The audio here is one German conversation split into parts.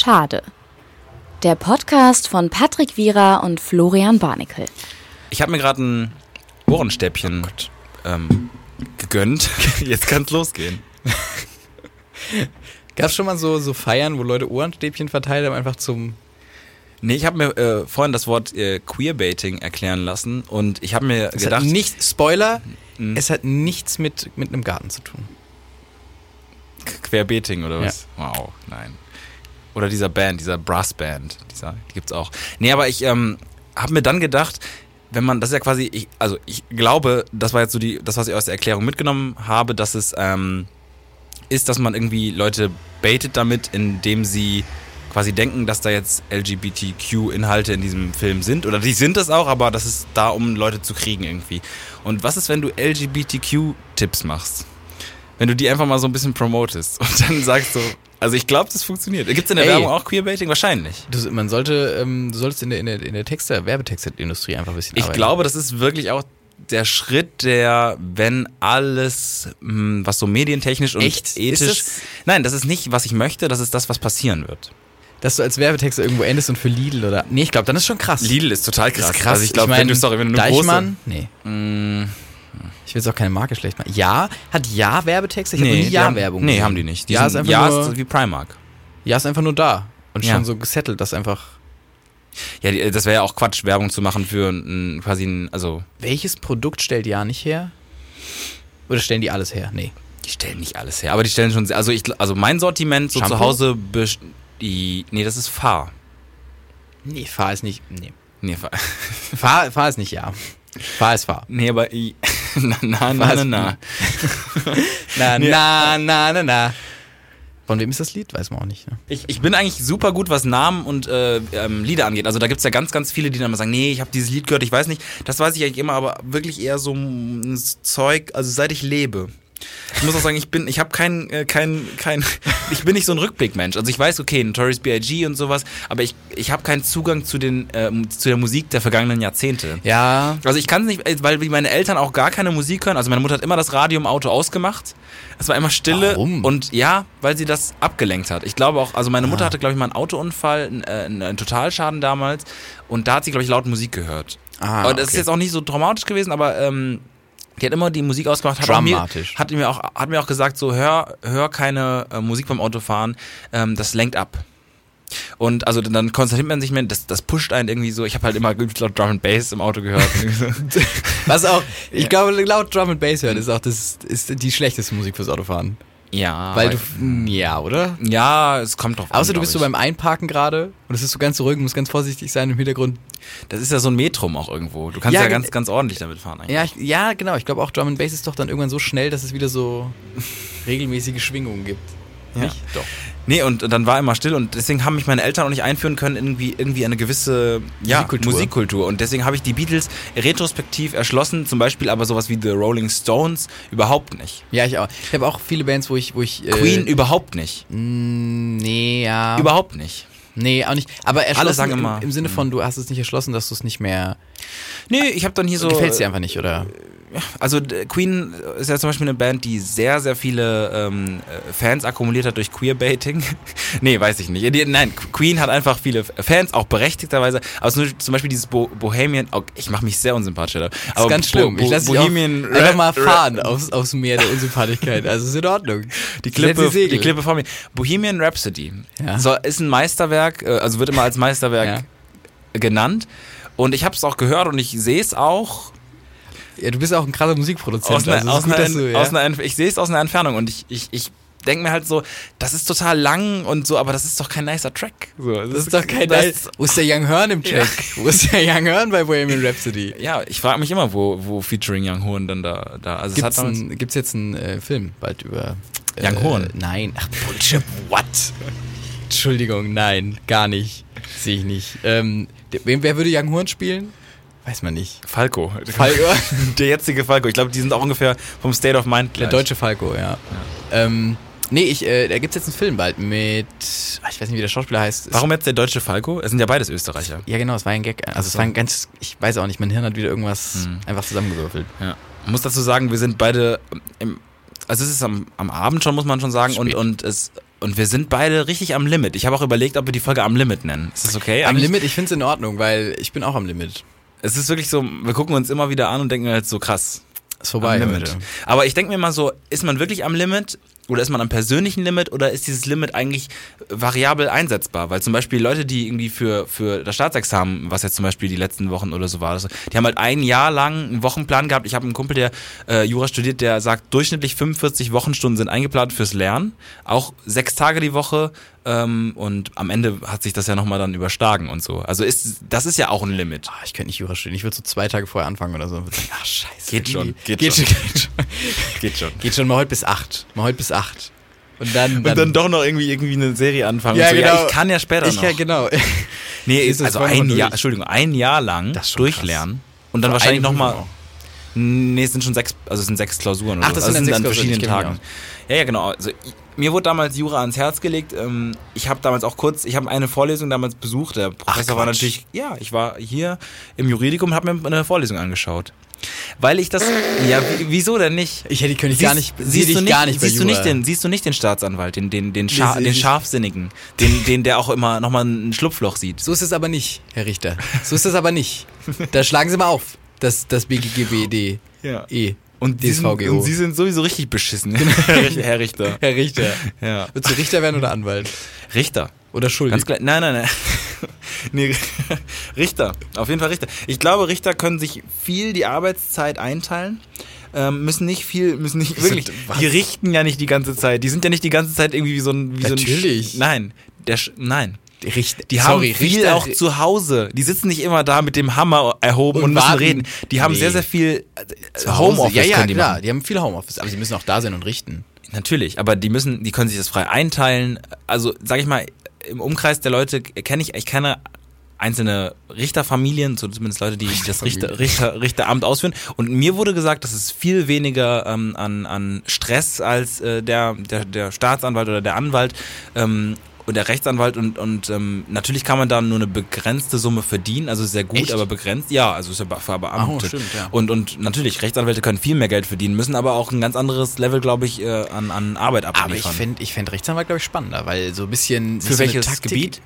Schade. Der Podcast von Patrick Wierer und Florian Barnikel. Ich habe mir gerade ein Ohrenstäbchen ähm, gegönnt. Jetzt kann es losgehen. Gab es schon mal so, so Feiern, wo Leute Ohrenstäbchen verteilt haben, einfach zum. Nee, ich habe mir äh, vorhin das Wort äh, Queerbaiting erklären lassen und ich habe mir Es gedacht, hat nicht, Spoiler, Mhm. es hat nichts mit, mit einem Garten zu tun. Querbeting oder was? Wow, nein. Oder dieser Band, dieser Brassband, dieser, die gibt's auch. Nee, aber ich ähm, habe mir dann gedacht, wenn man, das ist ja quasi, ich, also ich glaube, das war jetzt so die, das, was ich aus der Erklärung mitgenommen habe, dass es ähm, ist, dass man irgendwie Leute baitet damit, indem sie quasi denken, dass da jetzt LGBTQ-Inhalte in diesem Film sind. Oder die sind es auch, aber das ist da, um Leute zu kriegen irgendwie. Und was ist, wenn du LGBTQ-Tipps machst? Wenn du die einfach mal so ein bisschen promotest und dann sagst so, also ich glaube, das funktioniert. Gibt es in der Ey. Werbung auch Queerbaiting? Wahrscheinlich. Du, man sollte, ähm, du solltest in der, in der, in der Texte, Werbetextindustrie einfach ein bisschen Ich arbeiten. glaube, das ist wirklich auch der Schritt, der, wenn alles, mh, was so medientechnisch und Echt? Ethisch. das- Nein, das ist nicht, was ich möchte, das ist das, was passieren wird. Dass du als Werbetexter irgendwo endest und für Lidl oder. Nee, ich glaube, dann ist schon krass. Lidl ist total krass. ist krass. Also ich glaube, mein, wenn du, sorry, wenn du eine Deichmann? Nee. große, mh, Ich will jetzt auch keine Marke schlecht machen. Ja, hat Ja Werbetexte? Ich habe nee, nie die haben- Ja-Werbung. Nee, gesehen. haben die nicht. Die ja, ist sind, einfach ja, nur, ist wie Primark. ja, ist einfach nur da. Und Ja. schon so gesettelt, dass einfach. Ja, das wäre ja auch Quatsch, Werbung zu machen für ein, quasi ein, also, Welches Produkt stellt Ja nicht her? Oder stellen die alles her? Nee. die stellen nicht alles her, aber die stellen schon, sehr- also ich, also mein Sortiment so Shampoo? zu Hause, die, nee, das ist Fahr. Nee, Fahr ist nicht. Nee. Nee, Fahr. Fahr, Fahr ist nicht Ja. Fahr ist Fahr. Nee, aber na, na, na, na, na. Na, na, na, na, na. Von wem ist das Lied? Weiß man auch nicht. Ne? Ich, ich bin eigentlich super gut, was Namen und äh, ähm, Lieder angeht. Also da gibt's ja ganz, ganz viele, die dann immer sagen, nee, ich habe dieses Lied gehört, ich weiß nicht. Das weiß ich eigentlich immer, aber wirklich eher so ein Zeug, also seit ich lebe. Ich muss auch sagen, ich bin, ich habe kein, äh, kein, kein, ich bin nicht so ein Rückblickmensch. Also ich weiß, okay, Notorious B.I.G. und sowas, aber ich, ich habe keinen Zugang zu den, äh, zu der Musik der vergangenen Jahrzehnte. Ja. Also ich kann es nicht, weil meine Eltern auch gar keine Musik hören. Also meine Mutter hat immer das Radio im Auto ausgemacht. Es war immer Stille. Warum? Und ja, weil sie das abgelenkt hat. Ich glaube auch, also meine Mutter Ah. hatte, glaube ich, mal einen Autounfall, einen, äh, einen, einen Totalschaden damals. Und da hat sie, glaube ich, laut Musik gehört. Ah, und das ist okay. jetzt auch nicht so traumatisch gewesen, aber ähm, die hat immer die Musik ausgemacht. Hat mir, hat mir auch, hat mir auch gesagt, so hör, hör keine äh, Musik beim Autofahren, ähm, das lenkt ab. Und also dann konzentriert man sich mehr, das, das pusht einen irgendwie so. Ich habe halt immer laut Drum and Bass im Auto gehört. Was auch, ich glaube, laut Drum and Bass hören ist auch das ist die schlechteste Musik fürs Autofahren. Ja. Weil du, ja, oder? Ja, es kommt drauf an, Außer du bist so ich. beim Einparken gerade und es ist so ganz ruhig, du musst ganz vorsichtig sein im Hintergrund. Das ist ja so ein Metrum auch irgendwo. Du kannst Ja, ja, ganz, ganz ordentlich damit fahren eigentlich. Ja, ich, ja genau. Ich glaube auch Drum and Bass ist doch dann irgendwann so schnell, dass es wieder so regelmäßige Schwingungen gibt. Ja. Nicht? Doch. Nee, und dann war immer still und deswegen haben mich meine Eltern auch nicht einführen können, irgendwie, irgendwie eine gewisse ja, Musikkultur. Musikkultur. Und deswegen habe ich die Beatles retrospektiv erschlossen, zum Beispiel aber sowas wie The Rolling Stones überhaupt nicht. Ja, ich auch. Ich habe auch viele Bands, wo ich, wo ich. Äh, Queen überhaupt nicht. mh, Nee, ja. Überhaupt nicht. Nee, auch nicht. Aber erschlossen sagen im, immer, im Sinne von, du hast es nicht erschlossen, dass du es nicht mehr. Nee, ich habe dann hier so. Gefällt dir einfach nicht, oder? Also äh, Queen ist ja zum Beispiel eine Band, die sehr, sehr viele ähm, äh, Fans akkumuliert hat durch Queerbaiting. nee, weiß ich nicht. Die, nein, Queen hat einfach viele Fans, auch berechtigterweise. Aber zum Beispiel dieses Bo Bohemian, oh, ich mache mich sehr unsympathisch. Alter. Das Aber ist ganz schlimm. Bo ich lasse dich auch Bohemian einfach mal fahren aufs, aufs Meer der Unsympathigkeit. Also ist in Ordnung. Die Klippe, die Klippe vor mir. Bohemian Rhapsody Ja. so, ist ein Meisterwerk, äh, also wird immer als Meisterwerk genannt. Und ich habe es auch gehört und ich sehe es auch Ja, du bist auch ein krasser Musikproduzent. aus also es aus gut, du, ja. einer, ich sehe es aus einer Entfernung und ich, ich, ich denke mir halt so, das ist total lang und so, aber das ist doch kein nicer Track. So, das ist doch kein das- Nice. Wo ist der Young Horn im Track? Wo ist der Young Horn bei Bohemian Rhapsody? Ja, ich frage mich immer, wo, wo Featuring Young Horn dann da, da. Also es hat damals, ein, gibt's jetzt einen äh, Film bald über. Äh, Young Horn? Nein. Ach, Bullshit. What? Entschuldigung, nein, gar nicht. Sehe ich nicht. Ähm, wer würde Young Horn spielen? Weiß man nicht. Falco. Falco? Der jetzige Falco. Ich glaube, die sind auch ungefähr vom State of Mind Der gleich. deutsche Falco, ja. Ähm, nee, ich, äh, da gibt's jetzt einen Film bald mit. ah, Ich weiß nicht, wie der Schauspieler heißt. Es- Warum jetzt der deutsche Falco? Es sind ja beides Österreicher. Ja, genau, es war ein Gag. Also, es so. war ein ganz. Ich weiß auch nicht, mein Hirn hat wieder irgendwas Hm. einfach zusammengewürfelt. Ja. Ich muss dazu sagen, wir sind beide im, also es ist am, am Abend schon, muss man schon sagen, und, Spät. und es und wir sind beide richtig am Limit. Ich habe auch überlegt, ob wir die Folge am Limit nennen. Ist das okay? Am Limit, ich finde es in Ordnung, weil ich bin auch am Limit. Es ist wirklich so, wir gucken uns immer wieder an und denken halt so krass. Ist vorbei. Aber ich denke mir mal so, ist man wirklich am Limit oder ist man am persönlichen Limit oder ist dieses Limit eigentlich variabel einsetzbar? Weil zum Beispiel Leute, die irgendwie für, für das Staatsexamen, was jetzt zum Beispiel die letzten Wochen oder so war, die haben halt ein Jahr lang einen Wochenplan gehabt. Ich habe einen Kumpel, der äh, Jura studiert, der sagt, durchschnittlich 45 Wochenstunden sind eingeplant fürs Lernen. Auch sechs Tage die Woche. Ähm, und am Ende hat sich das ja nochmal dann überschlagen und so. Also ist, das ist ja auch ein Limit. Ah, ich könnte nicht Jura studieren. Ich würde so zwei Tage vorher anfangen oder so. Sagen, ach scheiße. Geht schon, Geht, geht schon. Geht schon. Geht schon. Geht schon mal heute bis acht. Mal heute bis acht. Und dann, Und dann doch noch irgendwie, irgendwie eine Serie anfangen. Ja, so. genau. ich kann ja später ich noch. ja, genau. Nee, Ist also ein Jahr, durch? Entschuldigung, ein Jahr lang durchlernen und dann Vor wahrscheinlich nochmal. Nee, es sind schon sechs, also es sind sechs Klausuren. Oder Ach, das so. sind also dann sechs an verschiedenen Klausuren, Tagen. Ja, ja, genau. Also ich, mir wurde damals Jura ans Herz gelegt. Ähm, ich habe damals auch kurz, ich habe eine Vorlesung damals besucht. Der Professor war Quatsch. natürlich, ja, ich war hier im Juridikum und habe mir eine Vorlesung angeschaut. Weil ich das, ja, wieso denn nicht? Ich hätte könnte ich gar nicht, siehst sieh du nicht, gar nicht siehst du nicht den, siehst du nicht den Staatsanwalt, den, den, den, Scha den Scharfsinnigen, den, den, der auch immer nochmal ein Schlupfloch sieht. So ist es aber nicht, Herr Richter. So ist es aber nicht. Da schlagen Sie mal auf. Das, das BGGBD. Ja. E. Und Sie, sind, und Sie sind sowieso richtig beschissen, Herr Richter- Herr Richter. Herr Richter. Ja. Willst du Richter werden oder Anwalt? Richter. Oder schuldig? Ganz klar. Nein, nein, nein. nee, Richter. Auf jeden Fall Richter. Ich glaube, Richter können sich viel die Arbeitszeit einteilen. Ähm, müssen nicht viel, müssen nicht Wieso- wirklich. was? Die richten ja nicht die ganze Zeit. Die sind ja nicht die ganze Zeit irgendwie wie so ein. Wie Natürlich. So ein Sch- nein. Der Sch nein. Richter. Die Sorry, haben viel Richter, auch zu Hause. Die sitzen nicht immer da mit dem Hammer erhoben und, Und müssen warten. reden. Die haben Nee. sehr, sehr viel äh. Homeoffice Ja, ja, die klar. machen. Die haben viel Homeoffice, aber sie müssen auch da sein und richten. Natürlich, aber die müssen, die können sich das frei einteilen. Also, sag ich mal, im Umkreis der Leute kenne ich, ich kenne einzelne Richterfamilien, so zumindest Leute, die das Richter, Richter, Richteramt ausführen. Und mir wurde gesagt, dass es viel weniger ähm, an, an Stress als äh, der, der, der Staatsanwalt oder der Anwalt ähm, und der Rechtsanwalt und, und ähm, natürlich kann man da nur eine begrenzte Summe verdienen, also sehr gut, Echt? aber begrenzt. Ja, also ist ja für Beamte. Oh, stimmt, ja. Und, und natürlich, Rechtsanwälte können viel mehr Geld verdienen, müssen aber auch ein ganz anderes Level, glaube ich, äh, an, an Arbeit Aber ich abliefern. fände ich fänd Rechtsanwalt, glaube ich, spannender, weil so ein bisschen. Für so welches Taktik- Gebiet?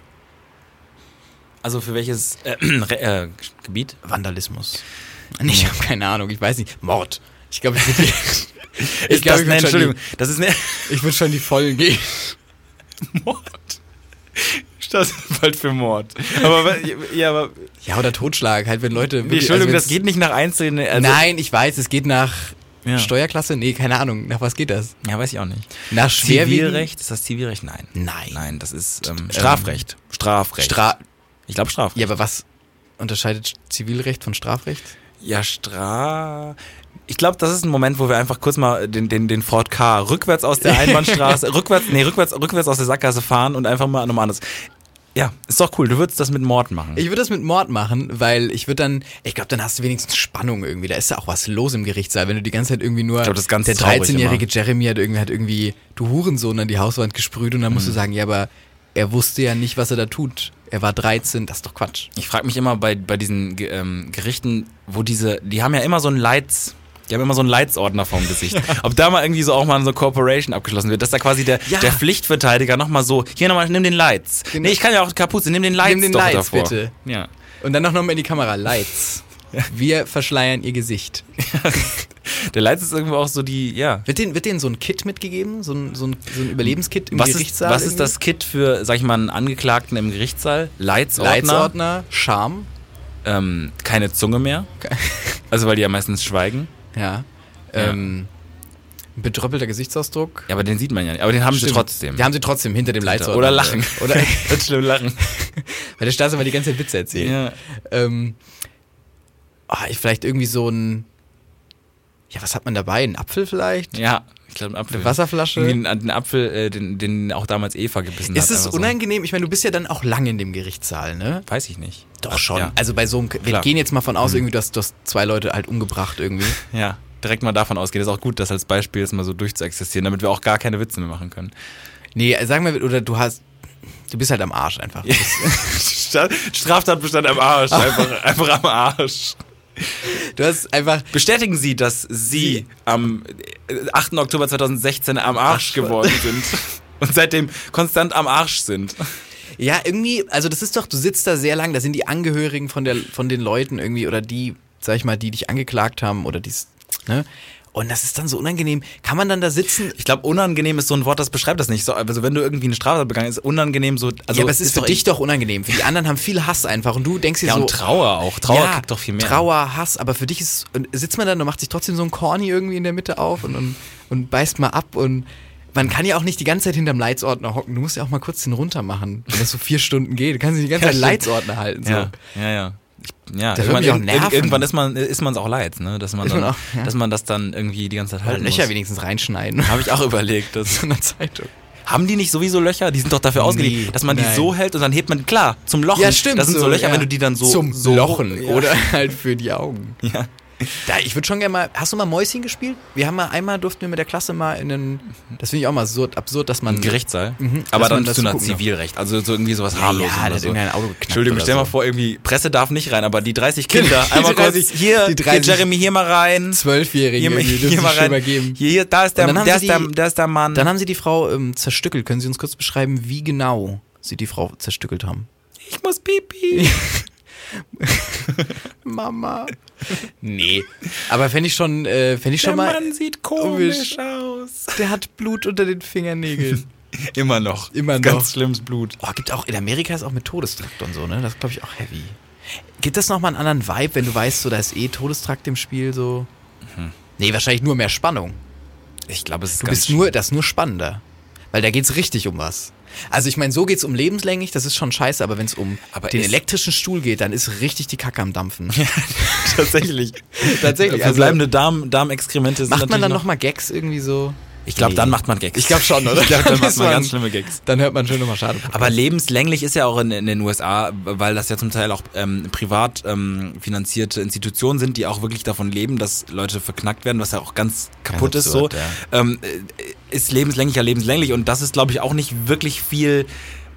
Also für welches äh, äh, Gebiet? Vandalismus. Nee, ich habe keine Ahnung, ich weiß nicht. Mord. Ich glaube, ich würde Ist glaub, das, ich nee, würd schon Entschuldigung, das ist eine ich würd schon die Vollen gehen. Mord. Staatsanwalt für Mord. Aber ja, aber Ja, oder Totschlag, halt, wenn Leute. nee, wirklich- Entschuldigung, also das geht nicht nach einzelnen. Also, Nein, ich weiß, es geht nach Ja. Steuerklasse? Nee, keine Ahnung. Nach was geht das? Ja, weiß ich auch nicht. Nach? Zivilrecht? Ist das Zivilrecht? Nein. Nein. Nein, das ist ähm, Strafrecht. Strafrecht. Stra ich glaube Strafrecht. ja, aber was unterscheidet Zivilrecht von Strafrecht? Ja, Stra. Ich glaube, das ist ein Moment, wo wir einfach kurz mal den, den, den Ford K rückwärts aus der Einbahnstraße, rückwärts, nee, rückwärts, rückwärts aus der Sackgasse fahren und einfach mal nochmal anders. Ja, ist doch cool. Du würdest das mit Mord machen. Ich würde das mit Mord machen, weil ich würde dann, ich glaube, dann hast du wenigstens Spannung irgendwie. Da ist ja auch was los im Gerichtssaal, wenn du die ganze Zeit irgendwie nur. Ich glaub, das ist ganz der traurig 13-jährige Jeremy hat irgendwie, hat irgendwie, du Hurensohn, an die Hauswand gesprüht und dann Mhm. musst du sagen, ja, aber er wusste ja nicht, was er da tut. Er war 13, das ist doch Quatsch. Ich frage mich immer bei, bei diesen ähm, Gerichten, wo diese, die haben ja immer so einen Leits, die haben immer so einen Leitsordner vorm Gesicht. Ob da mal irgendwie so auch mal so Corporation abgeschlossen wird, dass da quasi der, Ja. der Pflichtverteidiger nochmal so, hier nochmal, nimm den Leits. Genau. Nee, ich kann ja auch Kapuze, nimm den Leits Nimm den doch Leits, davor. bitte. Ja. Und dann noch mal in die Kamera, Lights. Wir verschleiern ihr Gesicht. Der Leits ist irgendwo auch so die, ja. Wird denen, wird denen so ein Kit mitgegeben? So ein, so ein, so ein Überlebenskit im Was ist, Gerichtssaal? was ist irgendwie? das Kit für, sag ich mal, einen Angeklagten im Gerichtssaal? Leitsordner. Leitsordner, Charme. Ähm, keine Zunge mehr. Also, weil die ja meistens schweigen. Ja. Ähm, ein bedröppelter Gesichtsausdruck. Ja, aber den sieht man ja nicht. Aber den haben sie Stimmt. trotzdem. Die haben sie trotzdem hinter dem Leitsordner. Oder lachen. Oder Wird schlimm lachen. weil der Staatsanwalt die ganze Zeit Witze erzählt. Ja. Ähm, ich- vielleicht irgendwie so ein. Ja, was hat man dabei? Ein Apfel vielleicht? Ja, ich glaube, ein Apfel. Eine Wasserflasche? Irgendwie einen, den Apfel, äh, den, den auch damals Eva gebissen Ist hat. es einfach so. unangenehm? Ich meine, du bist ja dann auch lang in dem Gerichtssaal, ne? Weiß ich nicht. Doch schon. Ja, Also bei so einem, wir gehen jetzt mal von aus, irgendwie, dass du hast zwei Leute halt umgebracht irgendwie. ja, direkt mal davon ausgehen. Das ist auch gut, das als Beispiel jetzt mal so durchzuexistieren, damit wir auch gar keine Witze mehr machen können. Nee, sagen wir, oder du hast, du bist halt am Arsch einfach. Straftatbestand am Arsch. Einfach, einfach am Arsch. Du hast einfach, Bestätigen Sie, dass Sie am äh, 8. Oktober 2016 am Arsch Ach, geworden sind. und seitdem konstant am Arsch sind. Ja, irgendwie, also das ist doch, du sitzt da sehr lang, da sind die Angehörigen von, der, von den Leuten irgendwie oder die, sag ich mal, die dich angeklagt haben oder dies, ne? Und das ist dann so unangenehm. Kann man dann da sitzen? Ich glaube, unangenehm ist so ein Wort, das beschreibt das nicht. So, also wenn du irgendwie eine Straftat begangen hast, ist unangenehm so. Also ja, aber es ist für doch- dich doch unangenehm. Für die anderen haben viel Hass einfach und du denkst dir Ja, so. und Trauer auch. Trauer ja, kriegt doch viel mehr. Trauer, Hass, aber für dich ist, und sitzt man dann und macht sich trotzdem so ein Corny irgendwie in der Mitte auf und, und, und beißt mal ab und man kann ja auch nicht die ganze Zeit hinterm Leitsordner hocken. Du musst ja auch mal kurz den runter machen, wenn das so vier Stunden geht. Du kannst nicht die ganze Ja, Zeit stimmt. Leitsordner halten. So. Ja, ja, ja. Ja, Das mich auch irgendwann, nerven. irgendwann ist man ist man es auch leid, ne? Dass man, dann, auch, ja. dass man das dann irgendwie die ganze Zeit Oder halten Löcher muss. wenigstens reinschneiden. Habe ich auch überlegt. Das, so eine Zeitung. haben die nicht sowieso Löcher? Die sind doch dafür ausgelegt, Nee, dass man die nein. so hält und dann hebt man klar zum Lochen. Ja, stimmt. Das sind so, Löcher, ja. wenn du die dann so Zum so Lochen Ja. oder halt für die Augen. ja. Da, ich würde schon gerne mal. Hast du mal Mäuschen gespielt? Wir haben mal einmal durften wir mit der Klasse mal in einen. Das finde ich auch mal so absurd, dass man. Ein Gerichtssaal. Mhm, Aber dann bist du nach. Zivilrecht. Also so irgendwie sowas harmlos. ja, oder so. irgendein Auto geknackt Entschuldigung, stell mal so. vor, irgendwie Presse darf nicht rein, aber die 30 Kinder, Die einmal kurz 30 hier, die 30 hier Jeremy, hier mal rein. Zwölfjährige, Hier, mal rein. mal geben. Hier, hier, da ist der, der, ist der, die- der ist der Mann. Dann haben sie die Frau ähm, zerstückelt. Können Sie uns kurz beschreiben, wie genau Sie die Frau zerstückelt haben? ich muss pipi. Mama. Nee. Aber fände ich schon, äh, fände ich schon Der mal. Mann sieht komisch komisch aus. Der hat Blut unter den Fingernägeln. Immer noch. Immer Ganz noch. schlimmes Blut. Oh, gibt auch, in Amerika ist auch mit Todestrakt und so, ne? Das ist, glaube ich, auch heavy. Gibt das nochmal einen anderen Vibe, wenn du weißt, so, da ist eh Todestrakt im Spiel, so? Nee, wahrscheinlich nur mehr Spannung. Ich glaube, es ist Du ganz bist nur, das ist nur spannender. Weil da geht's richtig um was. Also ich meine, so geht's um lebenslänglich, das ist schon scheiße, aber wenn es um Aber den elektrischen Stuhl geht, dann ist richtig die Kacke am Dampfen. tatsächlich. Tatsächlich, also- Verbleibende Darm, Darmexkremente sind Macht man dann nochmal Gags irgendwie so? Ich glaube, Nee. dann macht man Gags. Ich glaube schon, oder? Ich glaube, dann macht man man- ganz schlimme Gags. Dann hört man schön nochmal schade. Aber lebenslänglich ist ja auch in, in den USA, weil das ja zum Teil auch ähm, privat ähm, finanzierte Institutionen sind, die auch wirklich davon leben, dass Leute verknackt werden, was ja auch ganz kaputt ist so. absurd, Ähm, äh, ist lebenslänglich ja lebenslänglich und das ist, glaube ich, auch nicht wirklich viel,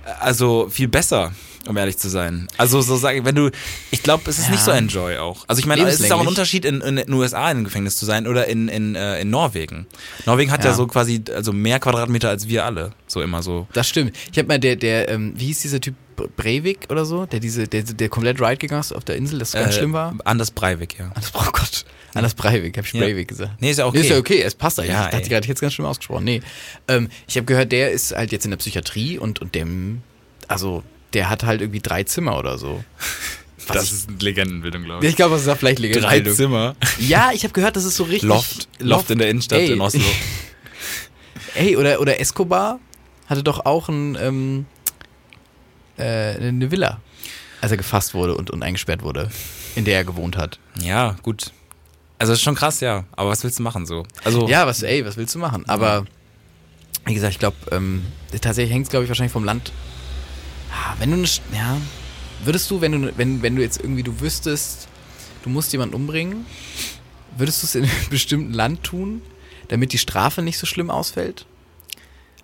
äh, also viel besser. Um ehrlich zu sein. Also so sage ich, wenn du, ich glaube, es ist Ja. nicht so enjoy auch. Also ich meine, es ist auch ein. Unterschied in, in den USA in einem Gefängnis zu sein oder in, in, äh, in Norwegen. Norwegen hat ja. Ja. so quasi also mehr Quadratmeter als wir alle, so immer so. Das stimmt. Ich habe mal der, der, ähm, wie hieß dieser Typ Breivik oder so, der diese, der, der komplett Ride gegangen ist auf der Insel, das ganz Äh, schlimm war. Anders Breivik, ja. Anders, oh Gott. Anders Breivik, hab ich Ja. Breivik gesagt. Nee, ist ja okay. Nee, ist ja okay, es passt eigentlich. Ja, ich dachte gerade, es ganz schlimm ausgesprochen. Nee. Ähm, ich habe gehört, der ist halt jetzt in der Psychiatrie und, und dem, also, der hat halt irgendwie drei Zimmer oder so. Was Das ich- ist eine Legendenbildung, glaube Ich glaube, das ist ja vielleicht Drei Legendbildung. Zimmer. Ja, ich habe gehört, das ist so richtig. Loft. Loft in der Innenstadt Ey. in Oslo. Ey, oder, oder Escobar hatte doch auch ein, ähm, äh, eine Villa, als er gefasst wurde und, und eingesperrt wurde, in der er gewohnt hat. Ja, gut. Also das ist schon krass, ja. Aber was willst du machen so? Also Ja, was, ey, was willst du machen? Aber, wie gesagt, ich glaube, ähm, tatsächlich hängt es, glaube ich, wahrscheinlich vom Land. Wenn du eine, ja, würdest du, wenn du, wenn, wenn du jetzt irgendwie, du wüsstest, du musst jemanden umbringen, würdest du es in einem bestimmten Land tun, damit die Strafe nicht so schlimm ausfällt?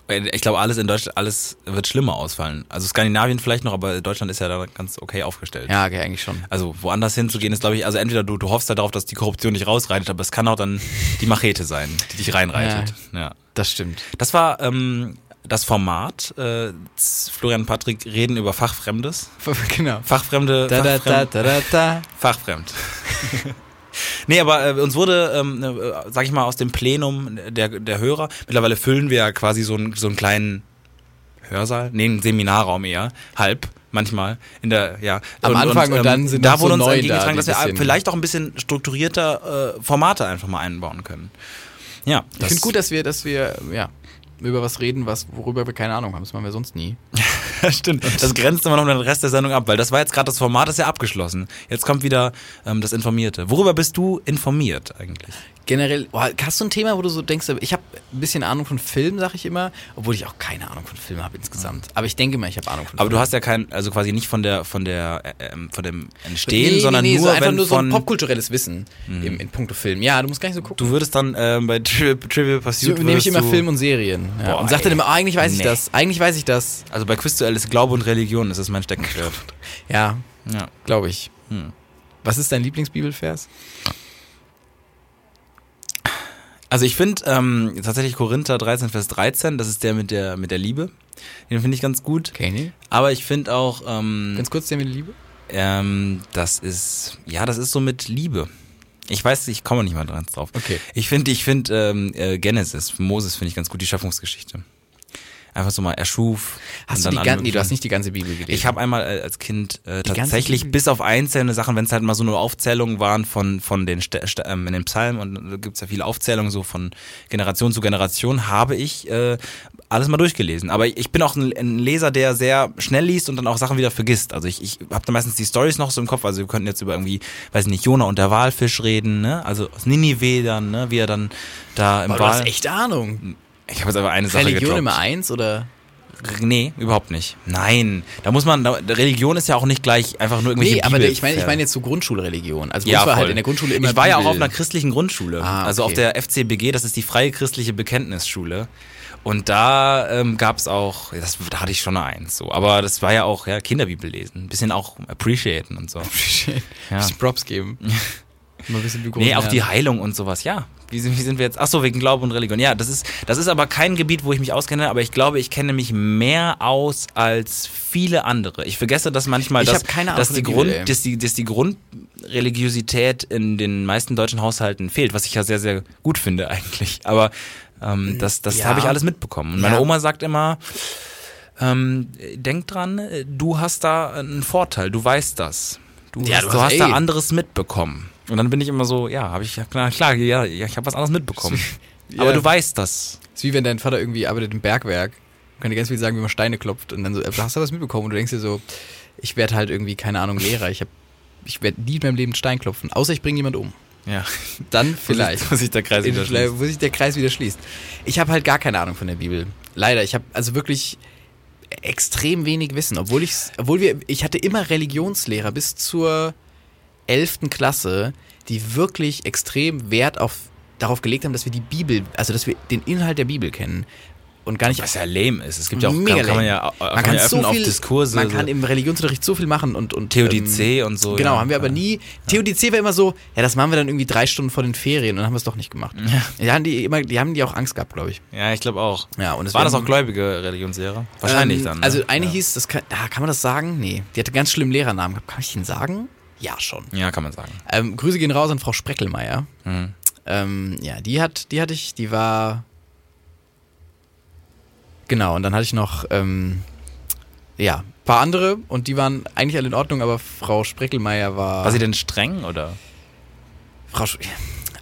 ich glaube, alles in Deutschland, alles wird schlimmer ausfallen. Also Skandinavien vielleicht noch, aber Deutschland ist ja da ganz okay aufgestellt. Ja, okay, eigentlich schon. Also woanders hinzugehen ist, glaube ich, also entweder du, du hoffst ja darauf, dass die Korruption nicht rausreitet, aber es kann auch dann die Machete sein, die dich reinreitet. Ja. Das stimmt. Das war ähm, das Format. Äh, Florian und Patrick reden über Fachfremdes. Genau. Fachfremde, Da, da, da, Fachfremd, da, da, da. Fachfremd. nee, aber äh, uns wurde, ähm, äh, sag ich mal, aus dem Plenum der, der Hörer, mittlerweile füllen wir ja quasi so, einen- so einen kleinen Hörsaal, nee, einen Seminarraum eher, halb. Manchmal in der ja Am Anfang und dann sind da so wurde uns da, entgegengetragen, die dass wir vielleicht auch ein bisschen strukturierter äh, Formate einfach mal einbauen können. Ja, Ich finde gut, dass wir, dass wir, ja, über was reden, was, worüber wir keine Ahnung haben. Das machen wir sonst nie. Stimmt. Das grenzt immer noch den Rest der Sendung ab, weil das war jetzt gerade das Format, ist ja abgeschlossen. Jetzt kommt wieder ähm, das Informierte. Worüber bist du informiert eigentlich? Generell, boah, hast du ein Thema, wo du so denkst, ich habe ein bisschen Ahnung von Film, sag ich immer, obwohl ich auch keine Ahnung von Film habe insgesamt. Aber ich denke mal, ich habe Ahnung von Aber Film. du hast ja kein, also quasi nicht von der, von der, äh, ähm, von dem Entstehen, nee, sondern nee, nee, nur, so einfach nur so ein popkulturelles Wissen im, in puncto Film. Ja, du musst gar nicht so gucken. du würdest dann ähm, bei Tri Trivial Pursuit nehme ich immer du, Film und Serien. Ja, Boah, und sag dann immer, eigentlich weiß ich Nee. das. Eigentlich weiß ich das. Also bei Quizduell ist Glaube und Religion, das ist mein Steckenpferd. Ja, ja. glaube ich. Hm. Was ist dein Lieblingsbibelvers? Also ich finde ähm, tatsächlich Korinther 13, Vers 13, das ist der mit der mit der Liebe. Den finde ich ganz gut. Kenny? Aber ich finde auch, ähm, Ganz kurz, der mit der Liebe? ähm, das ist, ja, das ist so mit Liebe. Ich weiß, ich komme nicht mal dran drauf. Okay. Ich finde, ich finde ähm, äh, Genesis, Moses finde ich ganz gut, die Schöpfungsgeschichte. Einfach so mal erschuf. Hast du dann die ganze, nee, du hast nicht die ganze Bibel gelesen. ich habe einmal äh, als Kind äh, tatsächlich bis auf einzelne Sachen, wenn es halt mal so eine Aufzählung waren von von den St St ähm, in den Psalmen und da gibt's ja viele Aufzählungen so von Generation zu Generation, habe ich äh, alles mal durchgelesen. Aber ich, ich bin auch ein, ein Leser, der sehr schnell liest und dann auch Sachen wieder vergisst. Also ich, ich habe da meistens die Stories noch so im Kopf. Also wir könnten jetzt über irgendwie, weiß nicht, Jona und der Walfisch reden, ne? Also aus Ninive dann, ne? Wie er dann da im Aber du Wal. hast echt Ahnung. Ich habe jetzt aber eine Sache Religion. Nummer eins oder? Nee, überhaupt nicht. Nein, da muss man, da, Religion ist ja auch nicht gleich einfach nur irgendwelche Nee, aber Bibel- ich meine ich meine jetzt so Grundschulreligion. Also ja, ja, war voll. halt in der Grundschule immer Ich war ja auch Bibel. auf einer christlichen Grundschule, Ah, also auf okay. der FCBG, das ist die Freie Christliche Bekenntnisschule. Und da ähm, gab es auch, das, da hatte ich schon eine Eins, so. Aber das war ja auch ja, Kinderbibel lesen, ein bisschen auch appreciaten und so. ja. bisschen Props geben. Mal ein bisschen Nee, auch die. Heilung und sowas, ja. Wie sind, wie sind wir jetzt? Ach so, wegen Glaube und Religion. Ja, das ist, das ist aber kein Gebiet, wo ich mich auskenne, aber ich glaube, ich kenne mich mehr aus als viele andere. Ich vergesse das manchmal, Ich dass, keine dass, die Grund, ey. dass, die, dass die Grundreligiosität in den meisten deutschen Haushalten fehlt, was ich ja sehr, sehr gut finde eigentlich. Aber ähm, das, das Ja. habe ich alles mitbekommen. Und meine Ja. Oma sagt immer, ähm, denk dran, du hast da einen Vorteil, du weißt das. Du, Ja, hast, du hast- hast da ey. anderes mitbekommen. Und dann bin ich immer so, ja, habe ich, ja, klar, klar, ja, ich habe was anderes mitbekommen. Aber Ja. du weißt das. ist wie wenn dein Vater irgendwie arbeitet im Bergwerk. Kann dir ganz viel sagen, wie man Steine klopft. Und dann so, äh, hast du was mitbekommen? Und du denkst dir so, ich werde halt irgendwie, keine Ahnung, Lehrer. Ich, hab- ich werde nie in meinem Leben einen Stein klopfen. Außer ich bringe jemand um. Ja, Dann vielleicht. Muss ich der Kreis wieder schließen. wo sich der Kreis wieder schließt. Ich habe halt gar keine Ahnung von der Bibel. Leider. Ich habe also wirklich extrem wenig Wissen. Obwohl ich, obwohl wir, ich hatte immer Religionslehrer bis zur 11. Klasse, die wirklich extrem Wert auf, darauf gelegt haben, dass wir die Bibel, also dass wir den Inhalt der Bibel kennen. Und gar nicht Was ja lame ist. Es gibt ja auch, Mega kann, kann man ja, kann man kann ja so viel, auf Diskurse. man kann im Religionsunterricht so viel machen und, und Theodizee und so. Genau, ja. haben wir aber nie. Theodizee war immer so, ja, das machen wir dann irgendwie drei Stunden vor den Ferien und dann haben wir es doch nicht gemacht. Ja. Die haben die immer, die haben die auch Angst gehabt, glaube ich. Ja, ich glaube auch. Ja, und War das auch gläubige Religionslehrer? Wahrscheinlich ähm, dann. Ne? Also eine ja. hieß, das kann, kann man das sagen? Nee, die hatte ganz schlimmen Lehrernamen gehabt. Kann ich den sagen? Ja, schon. Ja, kann man sagen. Ähm, Grüße gehen raus an Frau Spreckelmeier. Mhm. Ähm, ja, die hat, die hatte ich, die war. Genau, und dann hatte ich noch, ähm, ja, ein paar andere und die waren eigentlich alle in Ordnung, aber Frau Spreckelmeier war. War sie denn streng oder? Frau Sch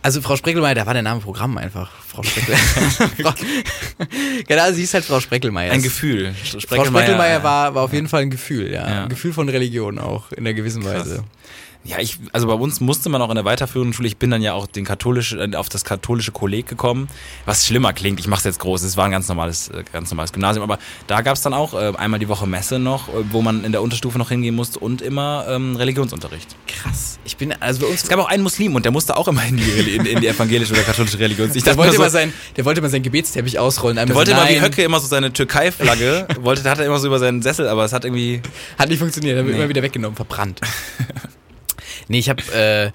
also Frau Spreckelmeier, da war der Name Programm einfach. Frau Spreckel. Frau genau, sie ist halt Frau Spreckelmeier. Ein Gefühl. Frau Spreckelmeier war, war auf jeden Fall ein Gefühl, ja. Ja. Ein Gefühl von Religion auch, in einer gewissen Krass. Weise. Ja, ich, also bei uns musste man auch in der weiterführenden Schule, ich bin dann ja auch den katholische, äh, auf das katholische Kolleg gekommen, was schlimmer klingt, ich mach's jetzt groß, es war ein ganz normales, äh, ganz normales Gymnasium, aber da gab's dann auch äh, einmal die Woche Messe noch, äh, wo man in der Unterstufe noch hingehen musste und immer ähm, Religionsunterricht. Krass. Ich bin, also bei uns Es gab auch einen Muslim und der musste auch immer in die, in, in die evangelische oder katholische Religion. Ich der wollte, so, sein, der wollte mal seinen Gebetsteppich ausrollen. der wollte so, immer wie Höcke immer so seine Türkei-Flagge, wollte, hat er immer so über seinen Sessel, aber es hat irgendwie, Hat nicht funktioniert, hat Nee. immer wieder weggenommen, verbrannt. nee, ich habe äh,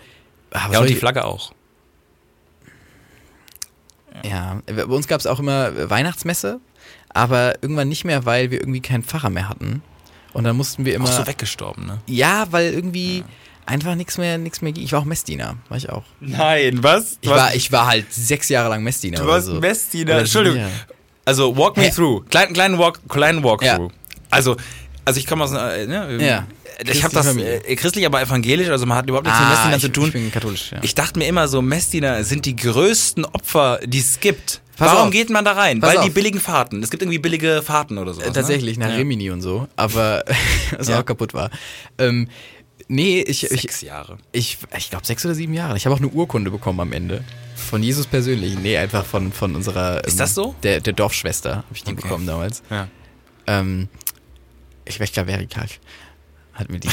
ah, ja und die Flagge auch. Ja, bei uns gab es auch immer Weihnachtsmesse, aber irgendwann nicht mehr, weil wir irgendwie keinen Pfarrer mehr hatten. Und dann mussten wir immer. Auch so weggestorben, ne? Ja, weil irgendwie einfach nichts mehr, nichts mehr ging. Ich war auch Messdiener, war ich auch. Nein, was? Ich war, ich war halt sechs Jahre lang Messdiener. Du warst so. Messdiener. Oder Entschuldigung. Also walk me Hä? through. Kleinen kleinen Walk, kleinen Walkthrough. Ja. Also, also ich komme aus einer, äh, ne, Ja. Ich habe das äh, christlich, aber evangelisch, also man hat überhaupt nichts mit Ah, Messdienern ich, zu tun. ich bin katholisch, ja. Ich dachte mir immer so, Messdiener sind die größten Opfer, die es gibt. Pass Warum auf. geht man da rein? Pass Weil auf. die billigen Fahrten. Es gibt irgendwie billige Fahrten oder so. Äh, Tatsächlich, nach Ja. Rimini und so, aber was Ja. auch kaputt war. Ähm, nee, ich, ich, Sechs Jahre. ich, ich glaube sechs oder sieben Jahre. Ich habe auch eine Urkunde bekommen am Ende. Von Jesus persönlich. Nee, einfach von, von unserer. Ist ähm, das so? Der, der Dorfschwester habe ich die Okay. bekommen damals. Ja. Ähm, ich wäre Klaverikal. Hat mir die.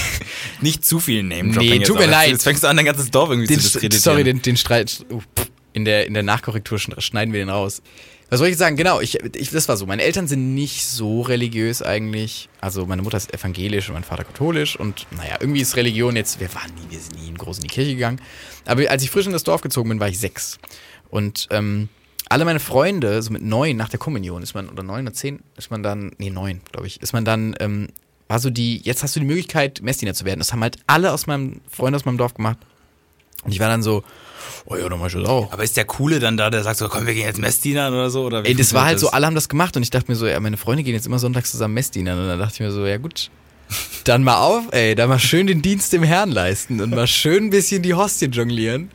Nicht zu viel Name Nee, tut mir leid. Jetzt fängst du an, dein ganzes Dorf irgendwie den, zu diskreditieren. sorry, den, den Streit. Pff, in, der, in der Nachkorrektur schn- schneiden wir den raus. Was soll ich jetzt sagen? Genau, ich, ich, das war so. Meine Eltern sind nicht so religiös eigentlich. Also meine Mutter ist evangelisch und mein Vater katholisch. Und naja, irgendwie ist Religion jetzt, wir waren nie, wir sind nie groß in die Kirche gegangen. Aber als ich frisch in das Dorf gezogen bin, war ich sechs. Und ähm, alle meine Freunde, so mit neun nach der Kommunion, ist man, oder neun oder zehn, ist man dann, nee, neun, glaube ich, ist man dann, ähm, war so die, jetzt hast du die Möglichkeit, Messdiener zu werden. Das haben halt alle aus meinem, Freunde aus meinem Dorf gemacht. Und ich war dann so, oh ja, dann mach ich das auch. Aber ist der Coole dann da, der sagt so, komm, wir gehen jetzt Messdienern oder so? Oder Ey, das war halt so, funktioniert alle haben das gemacht und ich dachte mir so, ja, meine Freunde gehen jetzt immer sonntags zusammen Messdienern und dann dachte ich mir so, ja gut, dann mal auf, ey, dann mal schön den Dienst dem Herrn leisten und mal schön ein bisschen die Hostien jonglieren,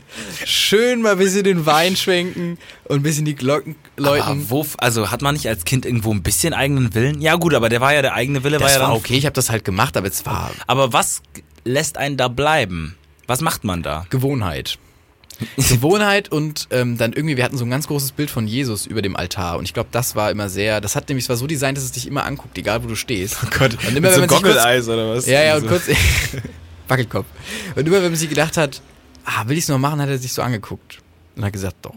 schön mal ein bisschen den Wein schwenken und ein bisschen die Glocken läuten. Aber wo, also hat man nicht als Kind irgendwo ein bisschen eigenen Willen? Ja gut, aber der war ja der eigene Wille, war das ja war okay, ich habe das halt gemacht, aber es war Aber was lässt einen da bleiben? Was macht man da? Gewohnheit. Gewohnheit und ähm, dann irgendwie, wir hatten so ein ganz großes Bild von Jesus über dem Altar und ich glaube, das war immer sehr, das hat nämlich, es war so designt, dass es dich immer anguckt, egal wo du stehst. Oh Gott, und immer, wenn man sich kurz, Goggle-Eyes oder was? Ja, ja, und So. kurz. Wackelkopf. Und immer, wenn man sich gedacht hat, ah, will ich es noch machen, hat er sich so angeguckt. Und hat gesagt, doch,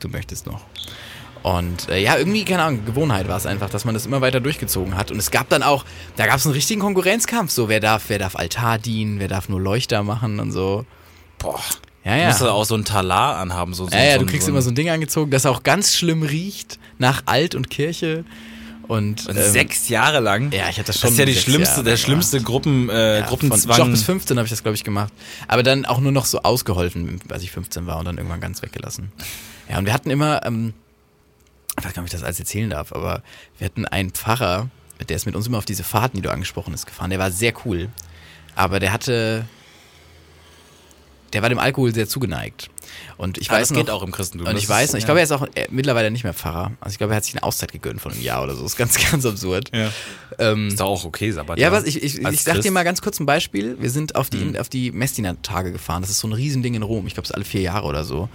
du möchtest noch. Und äh, ja, irgendwie, keine Ahnung, Gewohnheit war es einfach, dass man das immer weiter durchgezogen hat. Und es gab dann auch, da gab es einen richtigen Konkurrenzkampf. So, wer darf, wer darf Altar dienen, wer darf nur Leuchter machen und so. Boah. Ja, Du ja. musst da auch so ein Talar anhaben. So, so, Ja, ja, so du kriegst so immer so ein Ding angezogen, das auch ganz schlimm riecht nach Alt und Kirche. Und, Und ähm, sechs Jahre lang? Ja, ich hatte das Das schon. ist ja die schlimmste, Jahre der gemacht. schlimmste Gruppen, äh, Ja, Gruppenzwang. Von, bis 15 habe ich das, glaube ich, gemacht. Aber dann auch nur noch so ausgeholfen, als ich 15 war und dann irgendwann ganz weggelassen. Ja, und wir hatten immer, ähm, ich weiß gar nicht, ob ich das alles erzählen darf, aber wir hatten einen Pfarrer, der ist mit uns immer auf diese Fahrten, die du angesprochen hast, gefahren. Der war sehr cool. Aber der hatte, der war dem Alkohol sehr zugeneigt. Und ich Ah, weiß das noch, geht auch im Christentum. und ich weiß ist- noch, ich ja. glaube, er ist auch äh, mittlerweile nicht mehr Pfarrer. Also ich glaube, er hat sich eine Auszeit gegönnt von einem Jahr oder so. Das ist ganz, ganz absurd. Ja. Ähm, Ist doch auch okay, Sabbat. ja, was ich, ich, ich sag dir mal ganz kurz ein Beispiel. Wir sind auf die, auf die Messdiener-Tage gefahren. Das ist so ein Riesending in Rom. Ich glaube, es ist alle vier Jahre oder so.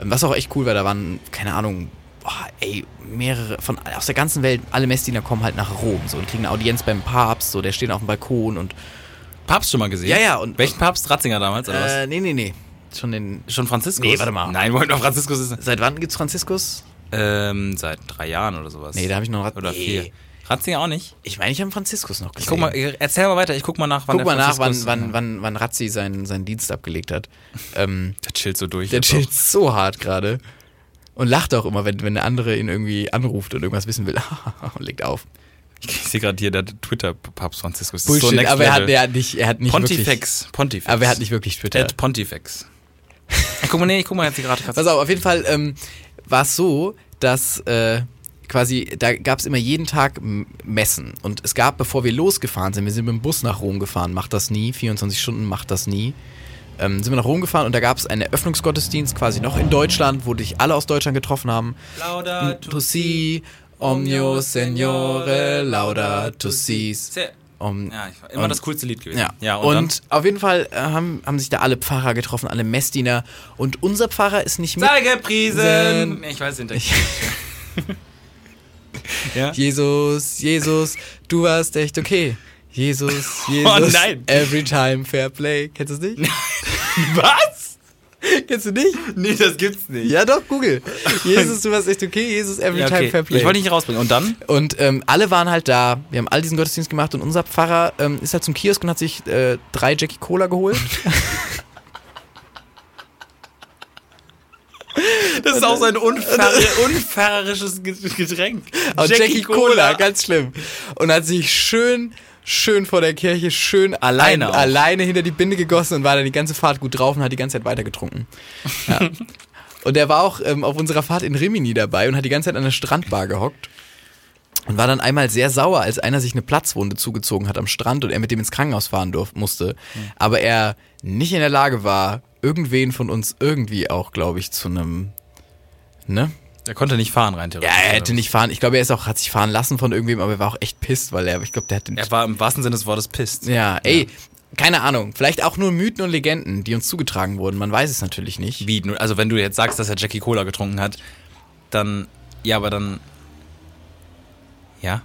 Ähm, Was auch echt cool war, da waren, keine Ahnung, boah, ey, mehrere, von aus der ganzen Welt, alle Messdiener kommen halt nach Rom so und kriegen eine Audienz beim Papst, so, der steht auf dem Balkon und, Papst schon mal gesehen? Ja, ja, und- Welchen Papst? Ratzinger damals, oder was? äh, nee, nee, nee, schon den, Schon Franziskus? nee, warte mal. Nein, wollten wir Franziskus ist. seit wann gibt's Franziskus? Ähm, seit drei Jahren oder sowas. Nee, da habe ich noch Rat Oder nee. vier. Ratzinger auch nicht? Ich meine, ich habe Franziskus noch gesehen. Ich guck mal, erzähl mal weiter, ich guck mal nach, wann Guck mal nach, wann, wann, wann, wann Razzi seinen, seinen Dienst abgelegt hat. Ähm, Der chillt so durch. Der jetzt chillt so hart gerade. Und lacht auch immer, wenn, wenn der andere ihn irgendwie anruft und irgendwas wissen will. und legt auf. Ich sehe gerade hier, der Twitter-Papst Franziskus. Das Bullshit, ist so next aber er hat, er hat nicht, er hat nicht wirklich, Pontifex. Pontifex. aber er hat nicht wirklich Twitter. Ed Pontifex. Ich guck mal, nee, ich guck mal jetzt hier gerade. Pass auf, auf jeden Fall ähm, war es so, dass äh, quasi, da gab es immer jeden Tag Messen. Und es gab, bevor wir losgefahren sind, wir sind mit dem Bus nach Rom gefahren, macht das nie, 24 Stunden macht das nie. Ähm, sind wir nach Rom gefahren und da gab es einen Eröffnungsgottesdienst quasi noch in Deutschland, wo dich alle aus Deutschland getroffen haben. Tu si, omnio signore, laudato sis. Um, Ja, ich war immer und- das coolste Lied gewesen. ja, ja und, und, auf jeden Fall äh, haben, haben sich da alle Pfarrer getroffen, alle Messdiener. Und unser Pfarrer ist nicht mit. dann sei gepriesen. Ich weiß den Text. ja? Jesus, Jesus, du warst echt okay. Jesus, Jesus, Oh nein. every time fair play. Kennst du es nicht? Was? Kennst du nicht? Nee, das gibt's nicht. Ja doch, Google. Jesus, du warst echt okay. Jesus, every Ja, time okay. fair play. Ich wollte nicht rausbringen. Und dann? Und ähm, alle waren halt da. Wir haben all diesen Gottesdienst gemacht und unser Pfarrer ähm, ist halt zum Kiosk und hat sich äh, drei Jackie Cola geholt. Das ist auch so ein unfair, unfahrerisches Getränk. Und Jackie, Cola. ganz schlimm. Und hat sich schön, schön vor der Kirche, schön alleine, auch. alleine hinter die Binde gegossen und war dann die ganze Fahrt gut drauf und hat die ganze Zeit weitergetrunken. Ja. und er war auch ähm, auf unserer Fahrt in Rimini dabei und hat die ganze Zeit an der Strandbar gehockt. Und war dann einmal sehr sauer, als einer sich eine Platzwunde zugezogen hat am Strand und er mit dem ins Krankenhaus fahren durf, musste. Aber er nicht in der Lage war, irgendwen von uns irgendwie auch, glaube ich, zu einem, ne? Er konnte nicht fahren rein Ja, theoretisch. er hätte nicht fahren. Ich glaube, er ist auch, hat sich fahren lassen von irgendwem, aber er war auch echt pisst, weil er, ich glaube, der hat den. Er war im wahrsten Sinne des Wortes pisst. ja, ey, keine Ahnung. Vielleicht auch nur Mythen und Legenden, die uns zugetragen wurden. Man weiß es natürlich nicht. Wie? Also wenn du jetzt sagst, dass er Jackie Cola getrunken hat, dann, ja, aber dann, ja,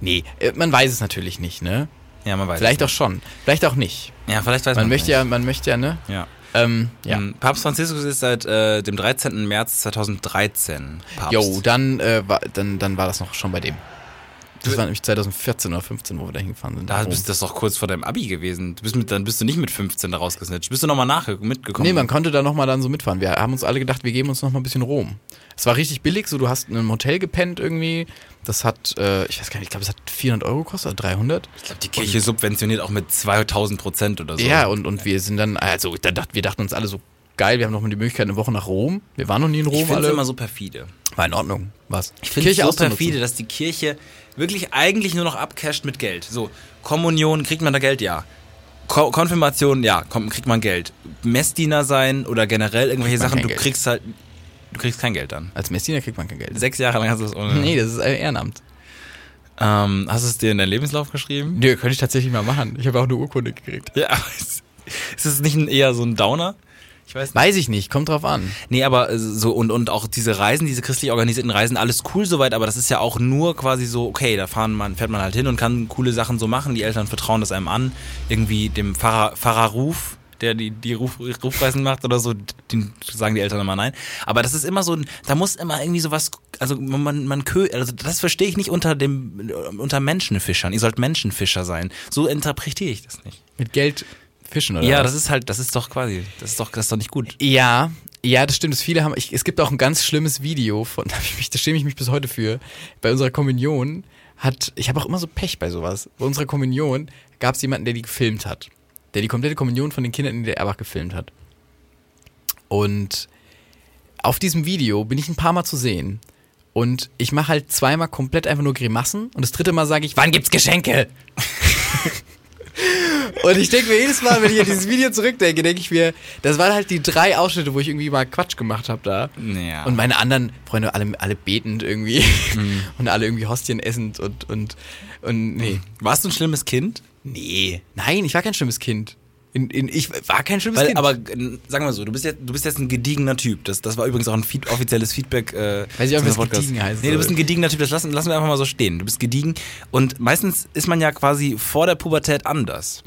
Nee, äh, man weiß es natürlich nicht, ne? ja, man weiß. Vielleicht auch es schon. Vielleicht auch nicht. nicht. Ja, vielleicht weiß man. Man möchte ja, man möchte ja, ne? Ja. Ähm, ja. Ähm, Papst Franziskus ist seit äh, dem 13. März 2013 Papst. Jo, dann, äh, war, dann, dann war das noch schon bei dem. Das war nämlich 2014 oder 15, wo wir da hingefahren sind. Da bist du das doch kurz vor deinem Abi gewesen. Du bist mit, dann bist du nicht mit 15 da rausgesnitcht. Bist du nochmal nach mitgekommen? Nee, man konnte da nochmal dann so mitfahren. Wir haben uns alle gedacht, wir geben uns nochmal ein bisschen Rom. Es war richtig billig, so du hast in einem Hotel gepennt irgendwie. Das hat, äh, ich weiß gar nicht, ich glaube, es hat 400 Euro gekostet oder 300. ich glaube, die Kirche subventioniert auch mit 2000 Prozent oder so. Ja, und, und wir sind dann, also da dacht, wir dachten uns alle so, geil, wir haben nochmal die Möglichkeit, eine Woche nach Rom. Wir waren noch nie in ich Rom finde es alle. immer so perfide. war in Ordnung. Was? Ich finde es so perfide, dass die Kirche wirklich eigentlich nur noch abcasht mit Geld. So, Kommunion, kriegt man da Geld? Ja. Ko Konfirmation, ja, komm, kriegt man Geld. Messdiener sein oder generell irgendwelche Sachen, du Geld. kriegst halt, du kriegst kein Geld dann. Als Messdiener kriegt man kein Geld. Sechs Jahre lang hast du es ohne. Nee, das ist ein Ehrenamt. Ähm, hast du es dir in deinen Lebenslauf geschrieben? Nee, könnte ich tatsächlich mal machen. Ich habe auch eine Urkunde gekriegt. Ja, aber ist, ist es nicht eher so ein Downer? Ich weiß nicht. Weiß ich nicht, kommt drauf an. Nee, aber äh, so und, und auch diese Reisen, diese christlich organisierten Reisen, alles cool soweit, aber das ist ja auch nur quasi so, okay, da fahren man, fährt man halt hin und kann coole Sachen so machen, die Eltern vertrauen das einem an, irgendwie dem Pfarrer, Pfarrer Ruf, der die, die Ruf, Rufreisen macht oder so, den sagen die Eltern immer nein. Aber das ist immer so, ein- da muss immer irgendwie sowas, also man, man kö, also das verstehe ich nicht unter dem, unter Menschenfischern. Ihr sollt Menschenfischer sein. So interpretiere ich das nicht. Mit Geld fischen oder ja, was? das ist halt, das ist doch quasi, das ist doch, das ist doch nicht gut. Ja, ja, das stimmt. Das viele haben. Ich, es gibt auch ein ganz schlimmes Video von. Da, mich, da schäme ich mich bis heute für. Bei unserer Kommunion hat. Ich habe auch immer so Pech bei sowas. Bei unserer Kommunion gab es jemanden, der die gefilmt hat. Der die komplette Kommunion von den Kindern in der Erbach gefilmt hat. Und auf diesem Video bin ich ein paar Mal zu sehen. Und ich mache halt zweimal komplett einfach nur Grimassen. Und das dritte Mal sage ich, wann gibt's Geschenke? Und ich denke mir jedes Mal, wenn ich an dieses Video zurückdenke, denke ich mir, das waren halt die drei Ausschnitte, wo ich irgendwie mal Quatsch gemacht habe da. Ja. Und meine anderen Freunde alle, alle betend irgendwie und alle irgendwie Hostien essend und, und, und nee. Warst du ein schlimmes Kind? Nee. Nein, ich war kein schlimmes Kind. In, in, ich war kein schlimmes Weil, Kind. aber sagen wir mal so, du bist jetzt, du bist jetzt ein gediegener Typ. Das, das war übrigens auch ein Feed, offizielles Feedback. Äh, Weiß ich auch, zu was gediegen heißt Nee, du bist ein gediegener Typ. Das lassen, lassen wir einfach mal so stehen. Du bist gediegen. Und meistens ist man ja quasi vor der Pubertät anders.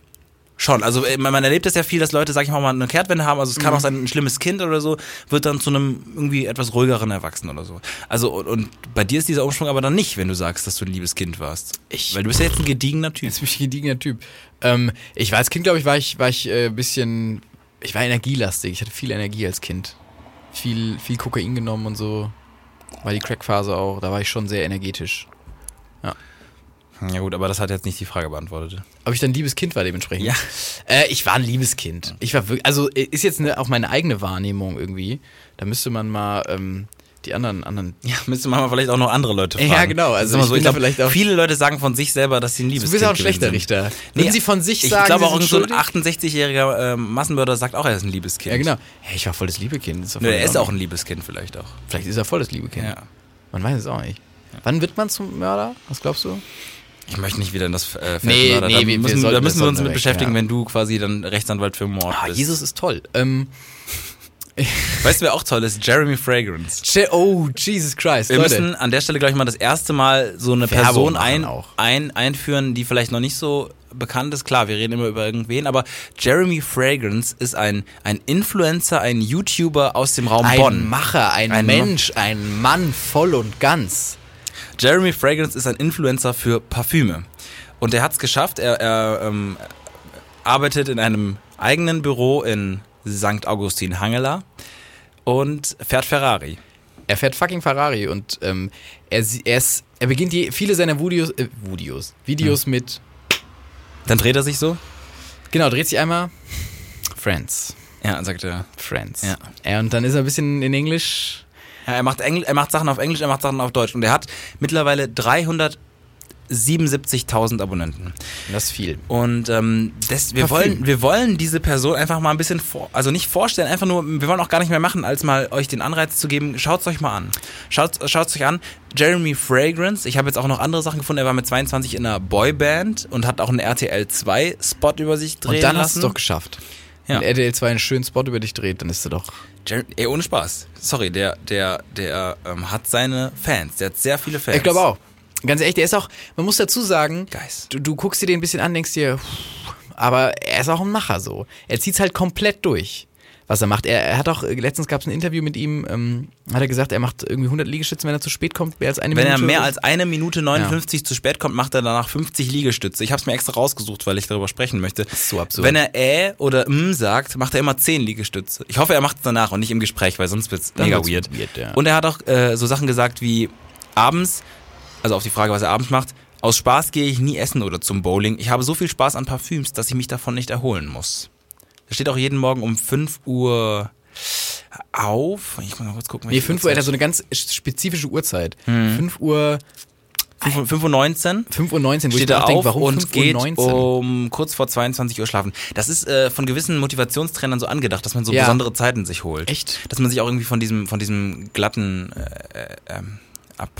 Schon, also äh, man erlebt das ja viel, dass Leute, sag ich mal, mal eine Kehrtwende haben. Also es Mhm. kann auch sein, ein schlimmes Kind oder so wird dann zu einem irgendwie etwas ruhigeren Erwachsenen oder so. Also und, und bei dir ist dieser Umschwung aber dann nicht, wenn du sagst, dass du ein liebes Kind warst. Ich- Weil du bist ja jetzt ein gediegener Typ. Jetzt bin ich ein gediegener Typ. Ähm, ich war als Kind, glaube ich, war ich, war ich äh, ein bisschen, ich war energielastig. Ich hatte viel Energie als Kind. Viel, viel Kokain genommen und so. War die Crackphase auch. Da war ich schon sehr energetisch. Ja gut, aber das hat jetzt nicht die Frage beantwortet. Ob ich dann liebes Kind war dementsprechend? Ja. Äh, ich war ein liebes Kind. Ich war wirklich, also äh, ist jetzt eine, auch meine eigene Wahrnehmung irgendwie. Da müsste man mal ähm, die anderen, anderen. Ja, müsste man mal vielleicht auch noch andere Leute Ja, fragen. genau, also ich so, ich glaub, vielleicht auch- viele Leute sagen von sich selber, dass sie ein liebes Du bist auch ein Kind schlechter sind. Richter. Würden Sie von sich ich sagen, glaube Sie auch sind so ein schuldig? 68-jähriger ähm, Massenmörder sagt auch, er ist ein liebes Kind. Ja, genau. Hey, ich war voll das liebe Kind. Ist voll er ist auch ein liebes Kind vielleicht auch. Vielleicht ist er voll das liebe Kind. Ja. Man weiß es auch nicht. Wann wird man zum Mörder? Was glaubst du? Ich möchte nicht wieder in das äh, Feld Nee, Mörder. nee, da wir- wir müssen, sollten- da müssen wir uns mit wir beschäftigen, ja. wenn du quasi dann Rechtsanwalt für Mord Ah, bist. Jesus ist toll. Ähm, Weißt du, wer auch toll ist? Jeremy Fragrance. Je- oh, Jesus Christ. Wir Leute. müssen an der Stelle, glaube ich, mal das erste Mal so eine Werbung Person ein, ein, einführen, die vielleicht noch nicht so bekannt ist. Klar, wir reden immer über irgendwen, aber Jeremy Fragrance ist ein, ein Influencer, ein YouTuber aus dem Raum ein Bonn. Macher, ein, Ein Mensch, ein Mann voll und ganz. Jeremy Fragrance ist ein Influencer für Parfüme. Und er hat es geschafft. Er, er ähm, arbeitet in einem eigenen Büro in St. Augustin Hangela und fährt Ferrari. Er fährt fucking Ferrari und ähm, er, er, ist, er beginnt die, viele seiner Videos, äh, Videos, Videos mit, Dann dreht er sich so. genau, dreht sich einmal, Friends, Ja, sagt er. Friends. Ja. ja. Und dann ist er ein bisschen in Englisch. Ja, er macht, Engl er macht Sachen auf Englisch, er macht Sachen auf Deutsch. Und er hat mittlerweile 377.000 Abonnenten. Das ist viel. Und ähm, das, wir, Parfüm. wollen, wir wollen diese Person einfach mal ein bisschen vor, also nicht vorstellen, einfach nur, wir wollen auch gar nicht mehr machen, als mal euch den Anreiz zu geben, schaut's euch mal an. Schaut es euch an. Jeremy Fragrance, ich habe jetzt auch noch andere Sachen gefunden, er war mit 22 in einer Boyband und hat auch einen RTL 2 Spot über sich drehen Und dann hast du lassen. es doch geschafft. Ja. Wenn RTL 2 einen schönen Spot über dich dreht, dann ist er doch. Ey, ohne Spaß. Sorry, der, der, der ähm, hat seine Fans, der hat sehr viele Fans. Ich glaube auch. Ganz ehrlich, der ist auch, man muss dazu sagen, Geist. du, du guckst dir den ein bisschen an, denkst dir, aber er ist auch ein Macher so. Er zieht's halt komplett durch. Was er macht. Er, er hat auch, äh, letztens gab es ein Interview mit ihm, ähm, hat er gesagt, er macht irgendwie 100 Liegestütze, wenn er zu spät kommt, mehr als eine Wenn Minute. er mehr als eine Minute 59 zu spät kommt, macht er danach 50 Liegestütze. Ich habe es mir extra rausgesucht, weil ich darüber sprechen möchte. ist so absurd. Wenn er äh oder m sagt, macht er immer 10 Liegestütze. Ich hoffe, er macht es danach und nicht im Gespräch, weil sonst wird's Dann mega wird's weird. weird, ja. Und er hat auch äh, so Sachen gesagt wie abends, also auf die Frage, was er abends macht, aus Spaß gehe ich nie essen oder zum Bowling. Ich habe so viel Spaß an Parfüms, dass ich mich davon nicht erholen muss. Er steht auch jeden Morgen um 5 Uhr auf. Ich muss mal kurz gucken. nee, welche 5 Uhr, er hat so eine ganz spezifische Uhrzeit. Hm. 5 Uhr, 5 Uhr 5 Uhr 19. 5 Uhr 19, wo steht er auch denke, auf warum und 5 geht Uhr 19? um kurz vor 22 Uhr schlafen. Das ist äh, von gewissen Motivationstrainern so angedacht, dass man so Ja. besondere Zeiten sich holt. Echt? Dass man sich auch irgendwie von diesem, von diesem glatten äh, äh, ähm, ab.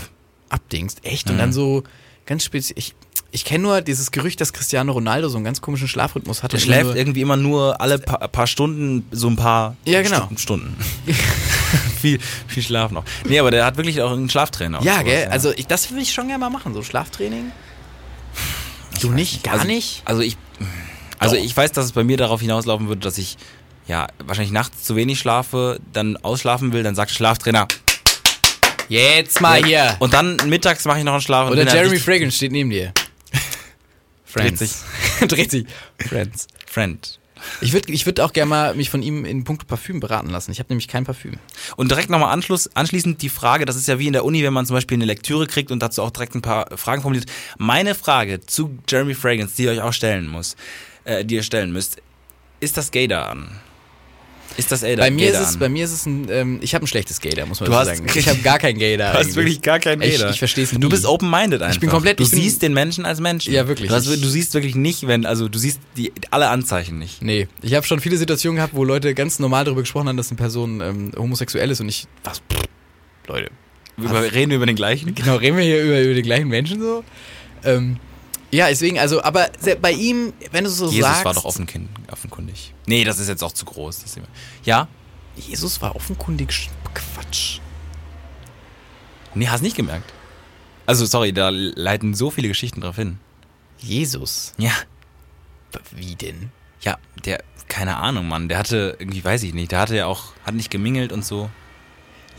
Abdingst. Echt? Mhm. Und dann so ganz speziell. Ich, ich kenne nur dieses Gerücht, dass Cristiano Ronaldo so einen ganz komischen Schlafrhythmus hat. Der und schläft nur, irgendwie immer nur alle paar, paar Stunden so ein paar Ja, genau. Stu- Stunden. viel, viel Schlaf noch. Nee, aber der hat wirklich auch einen Schlaftrainer. Ja, sowas, gell? Also ich, das würde ich schon gerne mal machen, so Schlaftraining. Du nicht? Gar also, nicht? Also ich, also Doch. ich weiß, dass es bei mir darauf hinauslaufen würde, dass ich ja wahrscheinlich nachts zu wenig schlafe, dann ausschlafen will, dann sagt Schlaftrainer. Jetzt mal hier. Und dann mittags mache ich noch einen Schlaf. und Oder dann Jeremy Fragrance steht neben dir. Dreht sich. Dreht sich. Friends. Friend. Ich würde ich würd auch gerne mal mich von ihm in puncto Parfüm beraten lassen. Ich habe nämlich kein Parfüm. Und direkt nochmal Anschluss, anschließend die Frage, das ist ja wie in der Uni, wenn man zum Beispiel eine Lektüre kriegt und dazu auch direkt ein paar Fragen formuliert. Meine Frage zu Jeremy Fragrance, die ihr euch auch stellen muss, äh, die ihr stellen müsst, ist das Gator an? Ist das Ada Bei mir, ist es, an? bei mir ist es ein, ähm, ich habe ein schlechtes Gator, muss man Du dazu hast- sagen. Ich habe gar kein Gator. Du hast eigentlich. wirklich gar Ich- Gator. ich versteh's Du nie. bist open-minded einfach. bin komplett- Du ich bin- siehst den Menschen als Menschen. Ja, wirklich. Du, hast, Ich- du siehst wirklich nicht, wenn, also du siehst die, alle Anzeichen nicht. Nee, ich habe schon viele Situationen gehabt, wo Leute ganz normal darüber gesprochen haben, dass eine Person ähm, homosexuell ist und ich, was, pff, Leute, Wir reden wir über den gleichen. genau, reden wir hier über, über den gleichen Menschen so? Ähm, ja, deswegen, also, aber bei ihm, wenn du so Jesus sagst... war doch offenkin- offenkundig. Nee, das ist jetzt auch zu groß. Das ja? Jesus war offenkundig Sch- Quatsch. Nee, hast nicht gemerkt. Also, sorry, da leiten so viele Geschichten drauf hin. Jesus? Ja. Wie denn? Ja, der, keine Ahnung, Mann. Der hatte, irgendwie weiß ich nicht, der hatte ja auch, hat nicht gemingelt und so.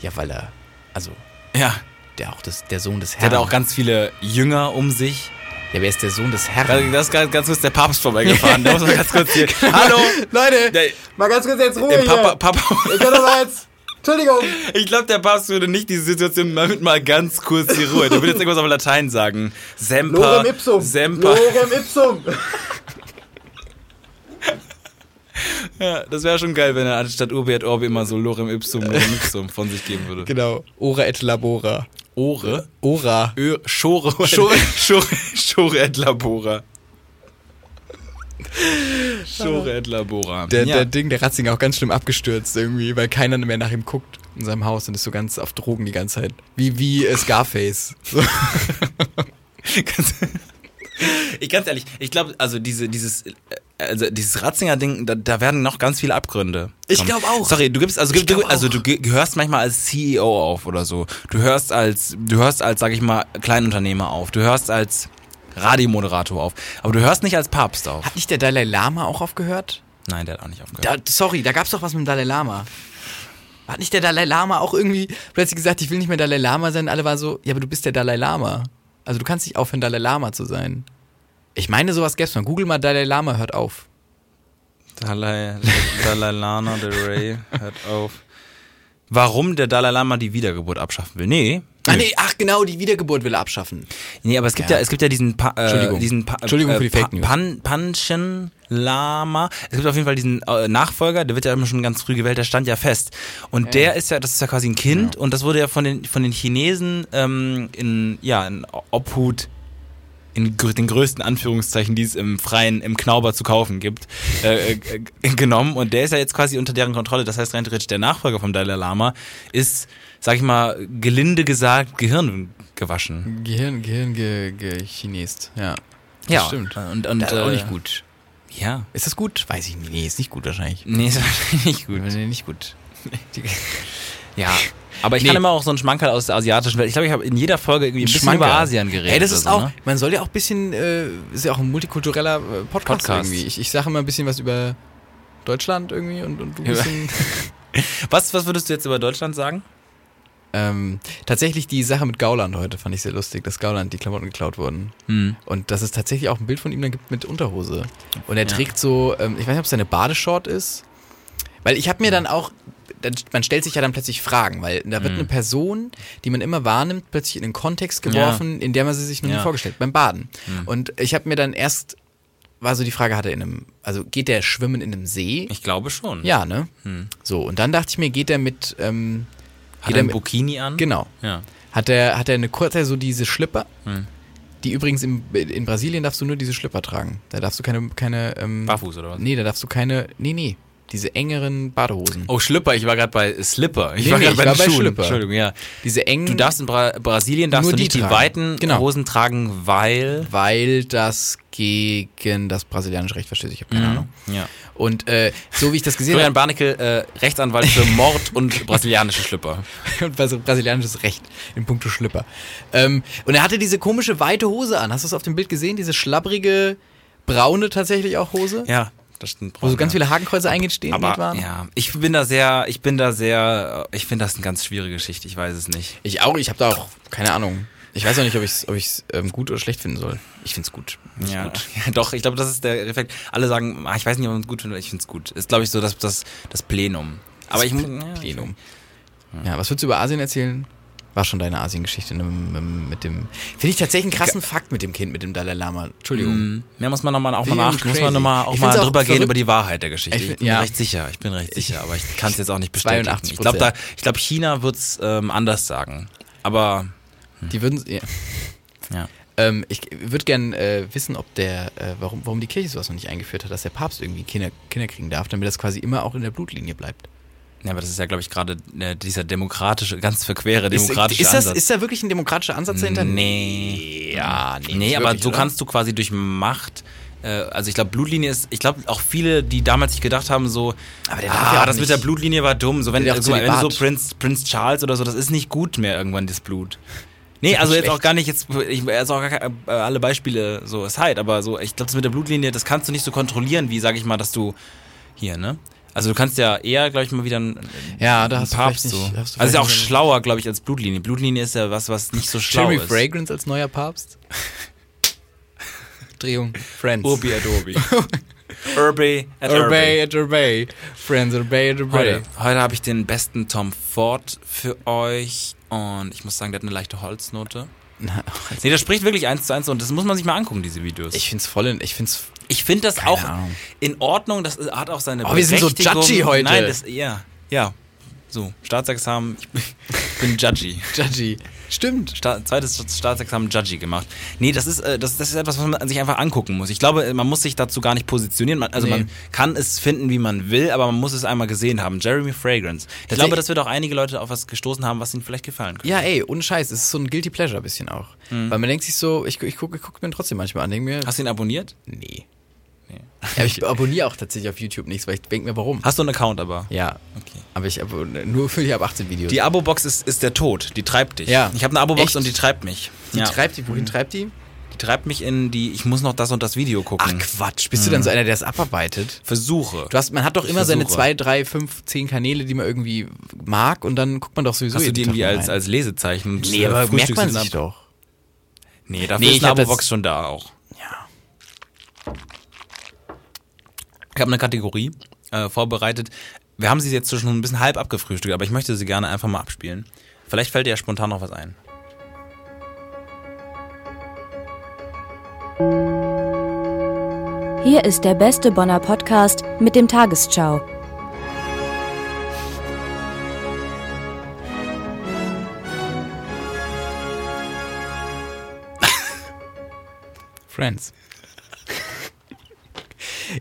Ja, weil er, also, Ja. der auch das, der Sohn des Der Herrn. hatte auch ganz viele Jünger um sich. Ja, wer ist der Sohn des Herrn? Da ist ganz, ganz kurz der Papst vorbeigefahren. Da muss man ganz kurz hier. Hallo! Leute, Der, mal ganz kurz jetzt Ruhe der Papa, Papa. Ich kann doch mal jetzt, Entschuldigung. Ich glaube, der Papst würde nicht diese Situation mal mit mal ganz kurz die Ruhe. Der würde jetzt irgendwas auf Latein sagen. Semper. Lorem ipsum. Semper. Lorem ipsum. Ja, das wäre schon geil, wenn er anstatt Urbi et Orbi immer so Lorem Ipsum, Lorem Ipsum von sich geben würde. Genau. Ora et labora. Ore? Ora. Ö, Schore, Schore, Schore, Schore et Labora. Schore et Labora. Der, ja. der Ding, der Ratzinger auch ganz schlimm abgestürzt irgendwie, weil keiner mehr nach ihm guckt in seinem Haus und ist so ganz auf Drogen die ganze Zeit. Wie, wie Scarface. Ich ganz ehrlich, ich glaube, also diese, dieses, äh, also dieses Ratzinger-Ding, da, da werden noch ganz viele Abgründe. Ich kommen. glaub auch. Sorry, du gibst, also, Ich du, also du ge- gehörst manchmal als CEO auf oder so. Du hörst als, du hörst als, sag ich mal, Kleinunternehmer auf. Du hörst als Radiomoderator auf. Aber du hörst nicht als Papst auf. Hat nicht der Dalai Lama auch aufgehört? Nein, der hat auch nicht aufgehört. Da, sorry, da gab's doch was mit dem Dalai Lama. Hat nicht der Dalai Lama auch irgendwie plötzlich gesagt, ich will nicht mehr Dalai Lama sein? Alle waren so, ja, aber du bist der Dalai Lama. Also du kannst nicht aufhören, Dalai Lama zu sein. Ich meine, sowas gäb's mal. Google mal Dalai Lama, hört auf. Dalai, Dalai Lama, der Ray, hört auf. Warum der Dalai Lama die Wiedergeburt abschaffen will? Nee. Ach nee, ach genau, die Wiedergeburt will er abschaffen. Nee, aber es gibt ja, Ja. es gibt ja diesen, pa äh, Entschuldigung. diesen pa Entschuldigung für die Fake pa News. Pan Panchen Lama. Es gibt auf jeden Fall diesen äh, Nachfolger, der wird ja immer schon ganz früh gewählt, der stand ja fest. Und der ist ja, das ist ja quasi ein Kind und das wurde ja von den von den Chinesen ähm, in ja in Obhut in den größten Anführungszeichen, die es im Freien, im Knauber zu kaufen gibt, äh, äh, äh, genommen. Und der ist ja jetzt quasi unter deren Kontrolle. Das heißt, rein theoretisch, der Nachfolger vom Dalai Lama ist, sag ich mal, gelinde gesagt, Gehirn gewaschen. Gehirn, Gehirn, ge, ge Chinest, ja. Das stimmt. Und, und, Das ist auch äh, nicht gut. Ja. Ist das gut? Weiß ich nicht. Nee, ist nicht gut wahrscheinlich. Nee, ist wahrscheinlich nicht gut. Nee, nicht gut. Ja. Aber ich Nee. kann immer auch so einen Schmankerl aus der asiatischen Welt. Ich glaube, ich habe in jeder Folge irgendwie ein bisschen Schmankerl. über Asien geredet. Ey, das ist so, auch, ne? man soll ja auch ein bisschen, äh, ist ja auch ein multikultureller äh, Podcast, Podcast. irgendwie. Ich, ich sage immer ein bisschen was über Deutschland irgendwie und, und du bist ein, Was, was würdest du jetzt über Deutschland sagen? Ähm, tatsächlich die Sache mit Gauland heute fand ich sehr lustig, dass Gauland die Klamotten geklaut wurden. Hm. Und dass es tatsächlich auch ein Bild von ihm dann gibt mit Unterhose. Und er Ja. trägt so, ähm, ich weiß nicht, ob es seine Badeshort ist. Weil ich habe mir dann auch, man stellt sich ja dann plötzlich Fragen, weil da wird Mhm. eine Person, die man immer wahrnimmt, plötzlich in einen Kontext geworfen, in der man sie sich noch nie Ja. Mhm. vorgestellt, beim Baden. Und ich habe mir dann erst, war so die Frage, hat er in einem, also geht der schwimmen in einem See? Ich glaube schon. Ja, ne? Hm. So, und dann dachte ich mir, geht er mit, ähm, Hat geht er ein Bikini an? genau. Ja. Hat er, hat er eine kurze, so diese Schlipper, Hm. die übrigens im, in Brasilien darfst du nur diese Schlipper tragen. Da darfst du keine, keine, ähm, Barfuß oder was? Nee, da darfst du keine. Nee, nee. Diese engeren Badehosen. Oh, Schlipper. Ich war gerade bei Slipper. Ich Nee, war nee, gerade bei war den bei. Schlipper. Entschuldigung, ja. Diese engen. Du darfst in Bra Brasilien darfst Nur du die nicht die tragen. weiten Genau. Hosen tragen, weil. Weil das gegen das brasilianische Recht verstößt. Ich habe keine Ahnung. Ja. Und äh, so wie ich das gesehen Florian habe, Barnickel, äh, Rechtsanwalt für Mord und brasilianische Schlipper. und was brasilianisches Recht in puncto Schlipper. Ähm, und er hatte diese komische weite Hose an. Hast du es auf dem Bild gesehen? Diese schlabbrige, braune tatsächlich auch Hose? Ja, das stimmt. Wo so ganz viele Hakenkreuze eingestehen aber waren? ja, ich bin da sehr, ich bin da sehr, ich finde das eine ganz schwierige Geschichte. Ich weiß es nicht. Ich auch, ich habe da auch keine Ahnung. Ich weiß auch nicht, ob ich es ob ich's, ähm, gut oder schlecht finden soll. Ich find's gut. Find's Ja, gut. ja, doch. Ich glaube, das ist der Effekt. Alle sagen, ah, ich weiß nicht, ob man es gut findet. Ich finde es gut. Ist glaube ich so das, das, das Plenum. Aber ich muss ja, Plenum. Ja, was würdest du über Asien erzählen? War schon deine Asien-Geschichte ne, mit, dem. Finde ich tatsächlich einen krassen Fakt mit dem Kind, mit dem Dalai Lama. Entschuldigung. Mm, Ja, muss man noch mal auch mal Wie nach, muss crazy. man noch mal auch Ich mal find's auch drüber gehen über die Wahrheit der Geschichte. Ich Ich, bin ja. recht sicher, ich bin recht sicher, aber ich kann es jetzt auch nicht bestätigen. 82%. Ich glaube, glaube, China wird's ähm, anders sagen. Aber Die würden. Ja. ja. Ähm, ich würde gern äh, wissen, ob der, äh, warum, warum die Kirche sowas noch nicht eingeführt hat, dass der Papst irgendwie Kinder, Kinder kriegen darf, damit das quasi immer auch in der Blutlinie bleibt. Ja, aber das ist ja, glaube ich, gerade äh, dieser demokratische, ganz verquere Ist, demokratische ist, das, Ansatz. ist da wirklich ein demokratischer Ansatz dahinter? Nee. Ja, nee. Nee, aber wirklich, so oder? kannst du quasi durch Macht, äh, also ich glaube, Blutlinie ist, ich glaube auch viele, die damals sich gedacht haben, so, Aber der ah, ja das mit der Blutlinie war dumm. So, wenn, so, wenn du so. Prinz, Prinz Charles oder so, das ist nicht gut mehr irgendwann, das Blut. Nee, ist also jetzt auch gar nicht, jetzt, ich, also auch gar keine, äh, alle Beispiele so aside, aber so, ich glaube, das mit der Blutlinie, das kannst du nicht so kontrollieren, wie, sag ich mal, dass du hier, ne? Also du kannst ja eher, glaube ich, mal wieder einen, Ja, da einen hast du Papst vielleicht so. nicht- hast du Also ist ja auch nicht- schlauer, glaube ich, als Blutlinie. Blutlinie ist ja was, was nicht so schlau Jeremy ist. Fragrance als neuer Papst? Drehung. Friends. Urbi et Urbi. Urbi et Urbi. At Urbay. Friends, Urbay at Urbay. Heute, heute habe ich den besten Tom Ford für euch und ich muss sagen, der hat eine leichte Holznote. Nee, das spricht wirklich eins zu eins und das muss man sich mal angucken, diese Videos. Ich find's voll in, ich find's, Ich finde das auch Ahnung. in Ordnung, das hat auch seine Oh, wir sind so judgy heute. Nein, das, ja, ja. So, Staatsexamen, ich bin, ich bin judgy. judgy. Stimmt. Sta zweites Staatsexamen Judgy gemacht. Nee, das ist, äh, das, das ist etwas, was man sich einfach angucken muss. Ich glaube, man muss sich dazu gar nicht positionieren. Man, also Nee. man kann es finden, wie man will, aber man muss es einmal gesehen haben. Jeremy Fragrance. Ich glaube, dass wir doch einige Leute auf was gestoßen haben, was ihnen vielleicht gefallen könnte. Ja, ey, ohne Scheiß, es ist so ein Guilty Pleasure ein bisschen auch. Weil man denkt sich so, ich, ich gucke ich guck mir ihn trotzdem manchmal an, mir, Hast du ihn abonniert? nee. Ja, ich abonniere auch tatsächlich auf YouTube nichts, weil ich denke mir, warum? Hast du einen Account aber? Ja, Okay. aber ich nur für die ab 18 Videos. Die Abo-Box ist, ist der Tod. Die treibt dich. Ja. Ich habe eine Abo-Box und die treibt mich. Die ja. treibt die, wohin treibt die? die treibt mich in die, ich muss noch das und das Video Ach gucken. Quatsch, bist du dann so einer, der es abarbeitet? Versuche. Du hast, man hat doch immer seine zwei, drei, fünf, zehn Kanäle, die man irgendwie mag und dann guckt man doch sowieso Hast du die irgendwie als, als Lesezeichen? Nee, äh, aber merkt man sich ab? doch. Nee, dafür Nee, ist eine Abo-Box schon da auch. Ja. Ich habe eine Kategorie äh, vorbereitet. Wir haben sie jetzt schon ein bisschen halb abgefrühstückt, aber ich möchte sie gerne einfach mal abspielen. Vielleicht fällt dir ja spontan noch was ein. Hier ist der beste Bonner Podcast mit dem Tagesschau. Friends.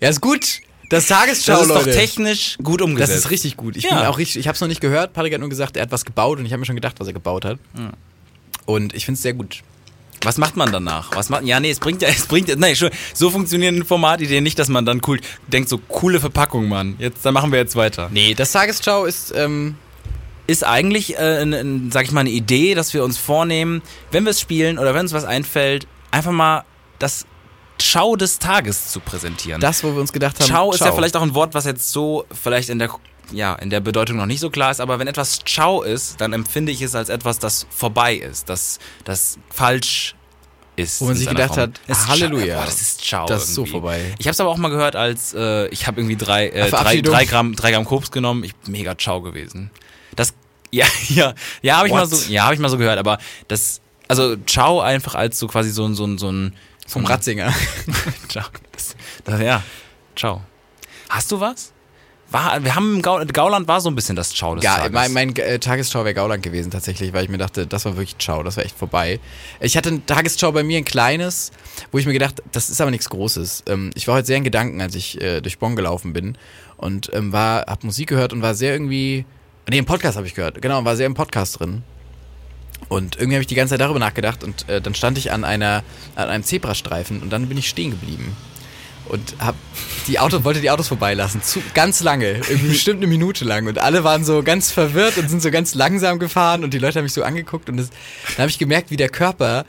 Ja, ist gut. Das Tagesschau, Das ist Leute. doch technisch gut umgesetzt. Das ist richtig gut. Ich Ja. bin auch richtig, ich habe es noch nicht gehört. Patrick hat nur gesagt, er hat was gebaut und ich habe mir schon gedacht, was er gebaut hat. Und ich finde es sehr gut. Was macht man danach? Was macht, ja, nee, es bringt ja, es bringt ja, nein, schon, so funktionieren Formatideen nicht, dass man dann cool denkt, so coole Verpackung, Mann. Jetzt, dann machen wir jetzt weiter. Nee, das Tagesschau ist, ähm, Ist eigentlich, äh, ein, ein, sag ich mal, eine Idee, dass wir uns vornehmen, wenn wir es spielen oder wenn uns was einfällt, einfach mal das Ciao des Tages zu präsentieren. Das, wo wir uns gedacht haben, Ciao ist ja vielleicht auch ein Wort, was jetzt so vielleicht in der ja, in der Bedeutung noch nicht so klar ist, aber wenn etwas Ciao ist, dann empfinde ich es als etwas, das vorbei ist, das, das falsch ist. Wo man sich gedacht Form. hat, Es ist Halleluja. Boah, das ist Ciao. Das ist so vorbei. Ich habe es aber auch mal gehört, als äh, ich habe irgendwie drei, äh, drei, drei, Gramm, drei Gramm Koks genommen. Ich mega Ciao gewesen. Das, ja, ja, ja, habe ich mal so, ja, habe ich mal so gehört, aber das, also Ciao einfach als so quasi so ein, so ein, so ein vom Ratzinger. Ciao. Das, das, ja, ciao. Hast du was? War, wir haben im Gau, Gauland war so ein bisschen das Ciao des Ja, Tages. mein, mein äh, Tagesschau wäre Gauland gewesen tatsächlich, weil ich mir dachte, das war wirklich Ciao, das war echt vorbei. Ich hatte ein Tagesschau bei mir, ein kleines, wo ich mir gedacht, das ist aber nichts Großes. Ähm, ich war heute sehr in Gedanken, als ich äh, durch Bonn gelaufen bin und ähm, war, hab Musik gehört und war sehr irgendwie, nee, im Podcast habe ich gehört, genau, war sehr im Podcast drin. Und irgendwie habe ich die ganze Zeit darüber nachgedacht und äh, dann stand ich an einer, an einem Zebrastreifen und dann bin ich stehen geblieben. Und hab die Autos, wollte die Autos vorbeilassen, zu, ganz lange, bestimmt eine Minute lang. Und alle waren so ganz verwirrt und sind so ganz langsam gefahren und die Leute haben mich so angeguckt und das, dann habe ich gemerkt, wie der Körper,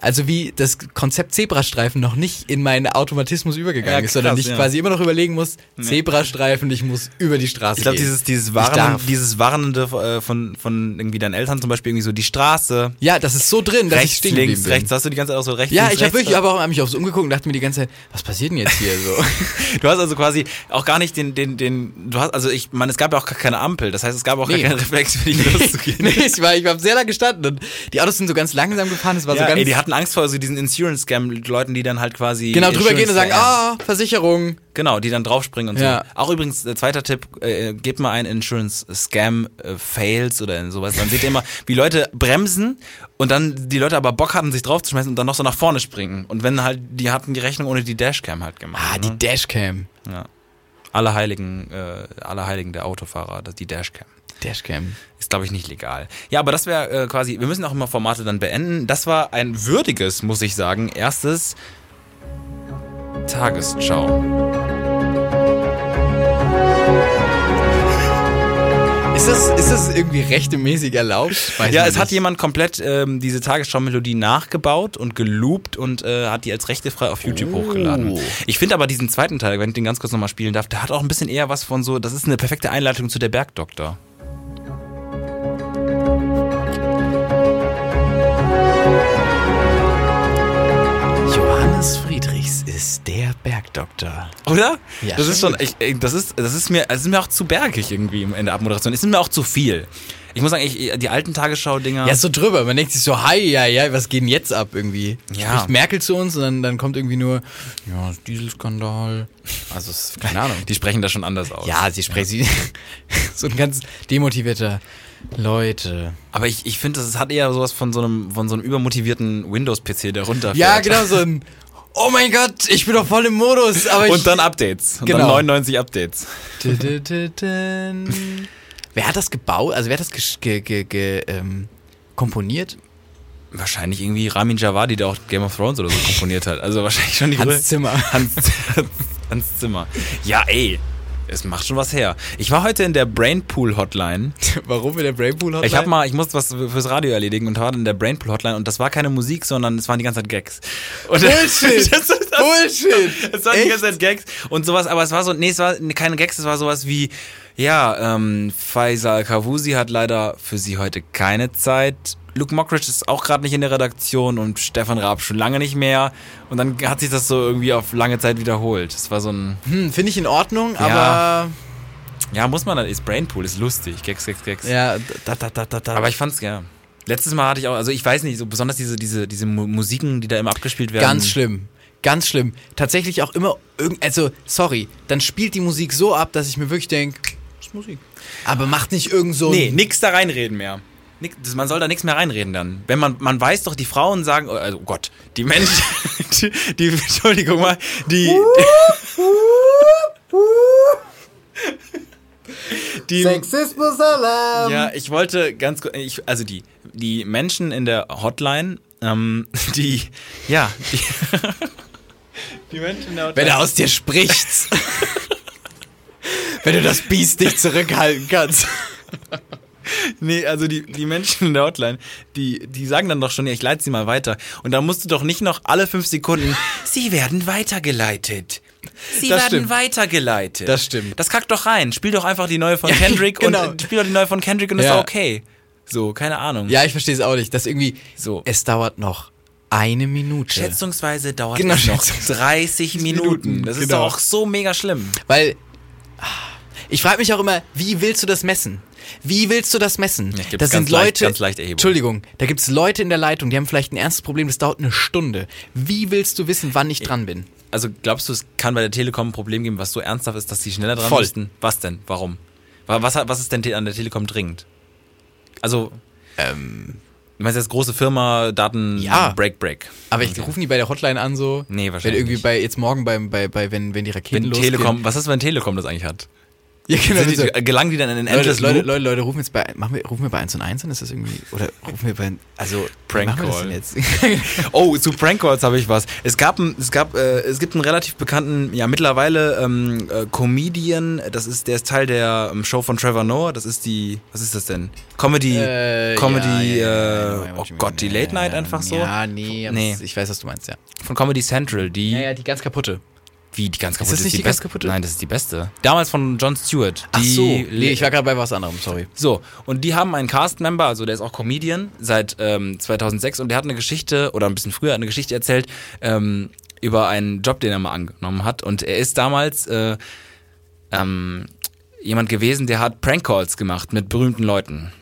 also wie das Konzept Zebrastreifen noch nicht in meinen Automatismus übergegangen Ja, ist, sondern krass, ich ja. quasi immer noch überlegen muss, Zebrastreifen, ich muss über die Straße ich glaube, gehen. dieses, dieses, Ich Warnen, dieses Warnende äh, von, von irgendwie deinen Eltern zum Beispiel, irgendwie so die Straße, Ja, das ist so drin, dass ich rechts, stehen geblieben links, bin. rechts, hast du die ganze Zeit auch so rechts, Ja, ich habe wirklich aber auch hab mich aufs umgeguckt und dachte mir die ganze Zeit, was passiert denn jetzt hier so? Du hast also quasi auch gar nicht den, den, den, du hast, also ich meine, es gab ja auch gar keine Ampel, das heißt, es gab auch Nee. gar keinen Reflex für dich loszugehen. nee, ich war, ich war sehr lange gestanden und die Autos sind so ganz langsam gefahren, es war Ja, so ganz ey, hatten Angst vor so diesen Insurance-Scam-Leuten, die dann halt quasi. genau drüber gehen und sagen, ah, Versicherung. Genau, die dann draufspringen und Ja. so. Auch übrigens, äh, zweiter Tipp, äh, gebt mal ein Insurance Scam äh, Fails oder sowas. Dann seht ihr immer, wie Leute bremsen und dann die Leute aber Bock hatten, sich draufzuschmeißen und dann noch so nach vorne springen. Und wenn halt, die hatten die Rechnung ohne die Dashcam halt gemacht. Ah, die ne? Dashcam. ja. Alle Heiligen, äh, alle Heiligen der Autofahrer, die Dashcam. Dashcam. Ist, glaube ich, nicht legal. Ja, aber das wäre äh, quasi, wir müssen auch immer Formate dann beenden. Das war ein würdiges, muss ich sagen, erstes Tagesschau. Ist das, ist das irgendwie rechtemäßig erlaubt? Weiß Ja, es hat nicht. jemand komplett ähm, diese Tagesschau-Melodie nachgebaut und geloopt und äh, hat die als rechtefrei auf YouTube Oh. hochgeladen. Ich finde aber diesen zweiten Teil, wenn ich den ganz kurz nochmal spielen darf, der hat auch ein bisschen eher was von so, das ist eine perfekte Einleitung zu der Bergdoktor. Johannes Friedrichs ist der Bergdoktor. Oder? Ja, das ist schon ich, das ist, das ist mir, das ist mir auch zu bergig irgendwie in der Abmoderation. Es ist mir auch zu viel. Ich muss sagen, ich, die alten Tagesschau-Dinger. Ja, ist so drüber. Man denkt sich so, hi, ja, ja, was geht denn jetzt ab irgendwie? Ja. Spricht Merkel zu uns und dann, dann kommt irgendwie nur, ja, Dieselskandal. Also, es ist, keine Ahnung. die sprechen da schon anders aus. Ja, sie spricht sie. so ein ganz demotivierter Leute. Aber ich, ich finde, das hat eher sowas von so einem, von so einem übermotivierten Windows-PC, der runterfährt. Ja, genau, so ein Oh mein Gott, ich bin doch voll im Modus, aber ich. Und dann Updates. Und Genau. dann 99 Updates. Wer hat das gebaut? Also wer hat das ge, ge, ge, ähm, komponiert? Wahrscheinlich irgendwie Ramin Javadi, der auch Game of Thrones oder so komponiert hat. Also wahrscheinlich schon die Hans Zimmer. Hans, Hans Zimmer. Ja, ey. Es macht schon was her. Ich war heute in der Brainpool Hotline. Warum in der Brainpool Hotline? Ich habe mal, ich musste was fürs Radio erledigen und war in der Brainpool Hotline und das war keine Musik, sondern es waren die ganze Zeit Gags. Und Bullshit! das, das, Bullshit! Es waren die ganze Zeit Gags und sowas, aber es war so, nee, es war keine Gags, es war sowas wie, ja, ähm, Faisal Kavusi hat leider für sie heute keine Zeit. Luke Mockridge ist auch gerade nicht in der Redaktion und Stefan Raab schon lange nicht mehr. Und dann hat sich das so irgendwie auf lange Zeit wiederholt. Das war so ein, Hm, Finde ich in Ordnung, aber. ja, muss man dann, ist Brainpool, ist lustig. Gags, Gags, Gags. Ja, da, da, da, da, da. Aber ich fand's, ja. Letztes Mal hatte ich auch, also ich weiß nicht, so besonders diese, diese, diese Mu- Musiken, die da immer abgespielt werden. Ganz schlimm. Ganz schlimm. Tatsächlich auch immer irgend, also sorry, dann spielt die Musik so ab, dass ich mir wirklich denke, ist Musik. Aber macht nicht irgend so Nee, nix da reinreden mehr. Nix, das, man soll da nichts mehr reinreden dann. Wenn man, man weiß doch, die Frauen sagen, also oh Gott, die Menschen, die, die Entschuldigung mal, die, die, Sexismus-Alarm. ja, ich wollte ganz kurz, ich, also die, die Menschen in der Hotline, ähm, die, ja, die, die Menschen in der Hotline. Wenn er aus dir spricht. Wenn du das Biest nicht zurückhalten kannst. Nee, also die, die Menschen in der Hotline, die, die sagen dann doch schon, ja, ich leite sie mal weiter. Und da musst du doch nicht noch alle fünf Sekunden, sie werden weitergeleitet. Sie Das werden stimmt. weitergeleitet. Das stimmt. Das kackt doch rein. Spiel doch einfach die neue von Kendrick genau. und spiel doch die neue von Kendrick und ist Ja. doch okay. So, keine Ahnung. Ja, ich verstehe es auch nicht. Das irgendwie, So. es dauert noch eine Minute. Schätzungsweise dauert Genau, es noch schätzungsweise. 30 Minuten. Minuten, Das ist genau. doch auch so mega schlimm. Weil, ah, ich frage mich auch immer, wie willst du das messen? Wie willst du das messen? Ja, das sind leicht- Leute, ganz leicht Erhebung. Entschuldigung, da gibt es Leute in der Leitung, die haben vielleicht ein ernstes Problem, das dauert eine Stunde. Wie willst du wissen, wann ich dran bin? Also glaubst du, es kann bei der Telekom ein Problem geben, was so ernsthaft ist, dass die schneller dran Voll. müssten? Was denn? Warum? Wa- Was, was ist denn an der Telekom dringend? Also, Ähm, du meinst jetzt große Firma, Daten, Ja. Break, Break. aber ich rufen die bei der Hotline an so. Nee, Wenn wahrscheinlich irgendwie nicht. bei, jetzt morgen beim, bei, bei, wenn, wenn die Raketen Wenn losgehen. Telekom, was ist, wenn Telekom das eigentlich hat? Ja, genau. Die, so. gelangen die dann in den Leute, Endless Leute, Loop? Leute, Leute, rufen jetzt bei, machen wir, rufen wir bei 1 und 1 an? Ist das irgendwie, oder rufen wir bei, also, Prank Call. jetzt? Oh, zu Prank Calls habe ich was. Es gab, ein, es gab, äh, es gibt einen relativ bekannten, ja mittlerweile ähm, äh, Comedian. Das ist, der ist Teil der ähm, Show von Trevor Noah. Das ist die, was ist das denn? Comedy, Äh, Comedy. ja, ja, ja, äh, oh Gott, die Late Night einfach so. Ja, nee, Nee. ich weiß, was du meinst, ja. Von Comedy Central. Die, Ja, ja, die ganz kaputte. Wie die ganz Ist kaputte das nicht die, die ganz beste. kaputte? Nein, das ist die beste. Damals von Jon Stewart. Ach so, nee, ich war gerade bei was anderem, sorry. So, und die haben einen Cast-Member, also der ist auch Comedian seit ähm, 2006 und der hat eine Geschichte, oder ein bisschen früher eine Geschichte erzählt, ähm, über einen Job, den er mal angenommen hat. Und er ist damals äh, ähm, jemand gewesen, der hat Prank-Calls gemacht mit berühmten Leuten.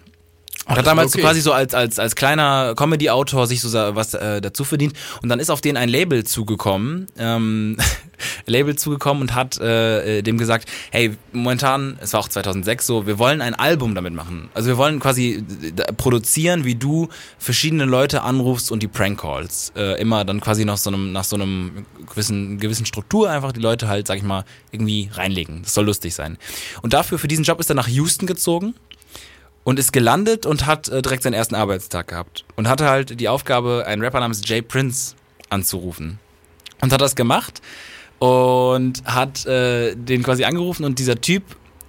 Und hat damals so okay. quasi so als, als, als kleiner Comedy-Autor sich so was äh, dazu verdient. Und dann ist auf den ein Label zugekommen, ähm, Label zugekommen und hat äh, äh, dem gesagt, hey, momentan, es war auch 2006 so, wir wollen ein Album damit machen. Also wir wollen quasi äh, produzieren, wie du verschiedene Leute anrufst und die Prank-Calls. Äh, immer dann quasi nach so einem, nach so einem gewissen, gewissen Struktur einfach die Leute halt, sag ich mal, irgendwie reinlegen. Das soll lustig sein. Und dafür, für diesen Job ist er nach Houston gezogen und ist gelandet und hat äh, direkt seinen ersten Arbeitstag gehabt. Und hatte halt die Aufgabe, einen Rapper namens Jay Prince anzurufen. Und hat das gemacht und hat äh, den quasi angerufen und dieser Typ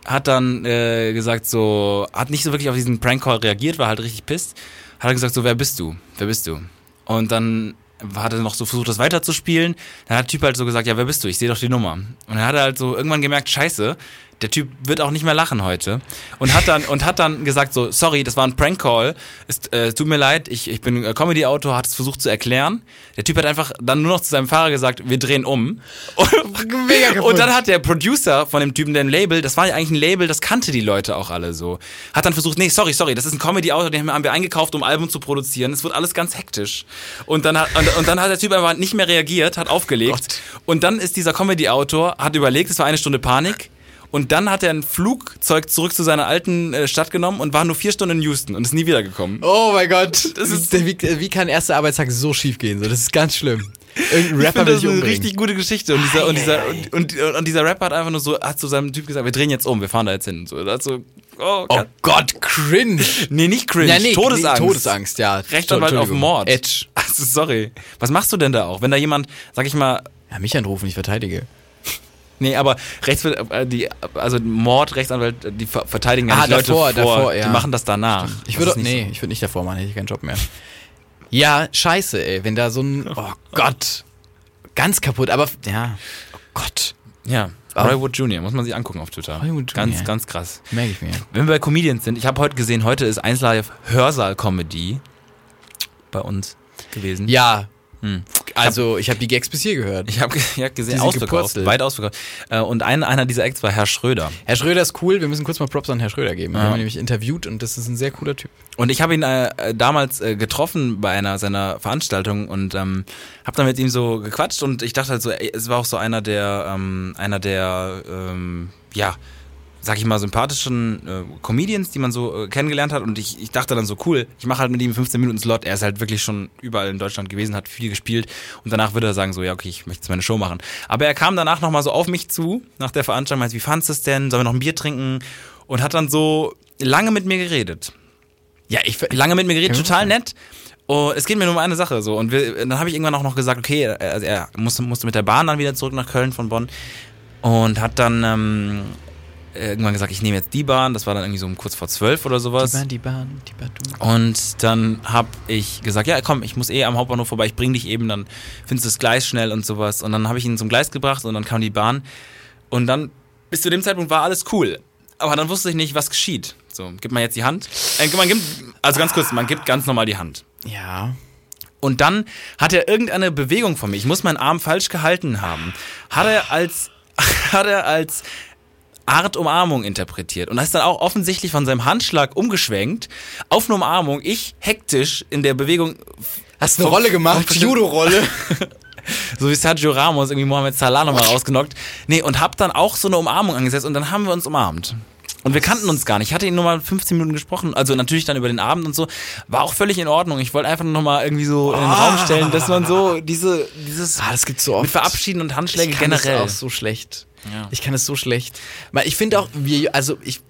hat dann äh, gesagt so, hat nicht so wirklich auf diesen Prank-Call reagiert, war halt richtig pisst. Hat er gesagt so, wer bist du? Wer bist du? Und dann hat er noch so versucht, das weiterzuspielen. Dann hat der Typ halt so gesagt, ja, wer bist du? Ich sehe doch die Nummer. Und dann hat er halt so irgendwann gemerkt, scheiße, der Typ wird auch nicht mehr lachen heute. Und hat dann, und hat dann gesagt so, sorry, das war ein Prank-Call. Es äh, tut mir leid, ich, ich bin äh, Comedy-Autor, hat es versucht zu erklären. Der Typ hat einfach dann nur noch zu seinem Fahrer gesagt, wir drehen um. Und, Mega kaputt. und dann hat der Producer von dem Typen, der ein Label, das war ja eigentlich ein Label, das kannte die Leute auch alle so. Hat dann versucht, nee, sorry, sorry, das ist ein Comedy-Autor, den haben wir eingekauft, um ein Album zu produzieren. Es wird alles ganz hektisch. Und dann hat, und, und dann hat der Typ einfach nicht mehr reagiert, hat aufgelegt. Und dann ist dieser Comedy-Autor, hat überlegt, es war eine Stunde Panik. Und dann hat er ein Flugzeug zurück zu seiner alten äh, Stadt genommen und war nur vier Stunden in Houston und ist nie wiedergekommen. Oh mein Gott. Das ist- wie, wie kann erster Arbeitstag so schief gehen? So, das ist ganz schlimm. Irgendein Ich Rapper finde will das sich eine umbringen. richtig gute Geschichte. Und dieser, und, dieser, und, und, und dieser Rapper hat einfach nur so, hat zu seinem Typ gesagt, wir drehen jetzt um, wir fahren da jetzt hin. Und So, hat so, oh, Oh Gott. Cringe. Nee, nicht cringe, Ja, nee, Todesangst. nee, Todesangst, ja. Rechtsanwalt auf. Mord. Edge. Also, sorry. Was machst du denn da auch? Wenn da jemand, sag ich mal, Ja, mich anrufen, ich verteidige. Nee, aber Rechts, äh, die, also Mord, Rechtsanwalt, die ver- verteidigen ja Ah, nicht Leute davor, vor, davor, ja. die machen das danach. Ich Das würde, nee, ich würde nicht davor machen, hätte ich keinen Job mehr. Ja, scheiße, ey, wenn da so ein, oh Gott, ganz kaputt, aber, ja, oh Gott, So. Ja. Roy Wood Jr., muss man sich angucken auf Twitter. Roy Wood Ganz, Jr.. ganz krass. merke ich mir. Wenn wir bei Comedians sind, ich habe heute gesehen, heute ist 1 Live Hörsaal-Comedy bei uns gewesen. Ja, Hm. also ich habe die Gags bis hier gehört. Ich habe hab gesehen, ausverkauft, weit ausverkauft. Äh, Und ein, einer dieser Acts war Herr Schröder. Herr Schröder ist cool, wir müssen kurz mal Props an Herr Schröder geben. Wir Ja. haben ihn nämlich interviewt und das ist ein sehr cooler Typ. Und ich habe ihn äh, äh, damals äh, getroffen bei einer seiner Veranstaltungen und ähm, habe dann mit ihm so gequatscht und ich dachte halt so, ey, es war auch so einer der, ähm, einer der, ähm, ja, sag ich mal, sympathischen äh, Comedians, die man so äh, kennengelernt hat. Und ich, ich dachte dann so, cool, ich mache halt mit ihm 15 Minuten Slot, er ist halt wirklich schon überall in Deutschland gewesen, hat viel gespielt. Und danach würde er sagen so, ja okay, ich möchte jetzt meine Show machen. Aber er kam danach nochmal so auf mich zu, nach der Veranstaltung, meinte, wie fandst du es denn, sollen wir noch ein Bier trinken? Und hat dann so lange mit mir geredet. Ja, ich, lange mit mir geredet, total nett. Und es geht mir nur um eine Sache so. Und wir, dann habe ich irgendwann auch noch gesagt, okay, also er musste, musste mit der Bahn dann wieder zurück nach Köln von Bonn. Und hat dann ähm, äh, irgendwann gesagt, ich nehme jetzt die Bahn. Das war dann irgendwie so um kurz vor zwölf oder sowas. Die Bahn, die Bahn, die Bahn. Und dann habe ich gesagt, ja komm, ich muss eh am Hauptbahnhof vorbei, ich bring dich eben, dann findest du das Gleis schnell und sowas. Und dann habe ich ihn zum Gleis gebracht und dann kam die Bahn. Und dann, bis zu dem Zeitpunkt war alles cool. Aber dann wusste ich nicht, was geschieht. So, gibt man jetzt die Hand? Äh, man gibt, also ganz kurz, man gibt ganz normal die Hand. Ja. Und dann hat er irgendeine Bewegung von mir. Ich muss meinen Arm falsch gehalten haben. Hat er als, hat er als Art Umarmung interpretiert. Und ist dann auch offensichtlich von seinem Handschlag umgeschwenkt auf eine Umarmung. Ich hektisch in der Bewegung. Hast eine Rolle gemacht, Judo-Rolle. So wie Sergio Ramos, irgendwie Mohamed Salah nochmal rausgenockt. Nee, und hab dann auch so eine Umarmung angesetzt und dann haben wir uns umarmt. Und wir kannten uns gar nicht. Ich hatte ihn nur mal 15 Minuten gesprochen, also natürlich dann über den Abend und so. War auch völlig in Ordnung. Ich wollte einfach nur noch mal irgendwie so in den Raum stellen, dass man so diese, dieses Ah, das gibt's so oft. mit Verabschieden und Handschläge ich kann generell. Das auch so schlecht. Ja. Ich kann es so schlecht. Ich finde auch, wir, also ich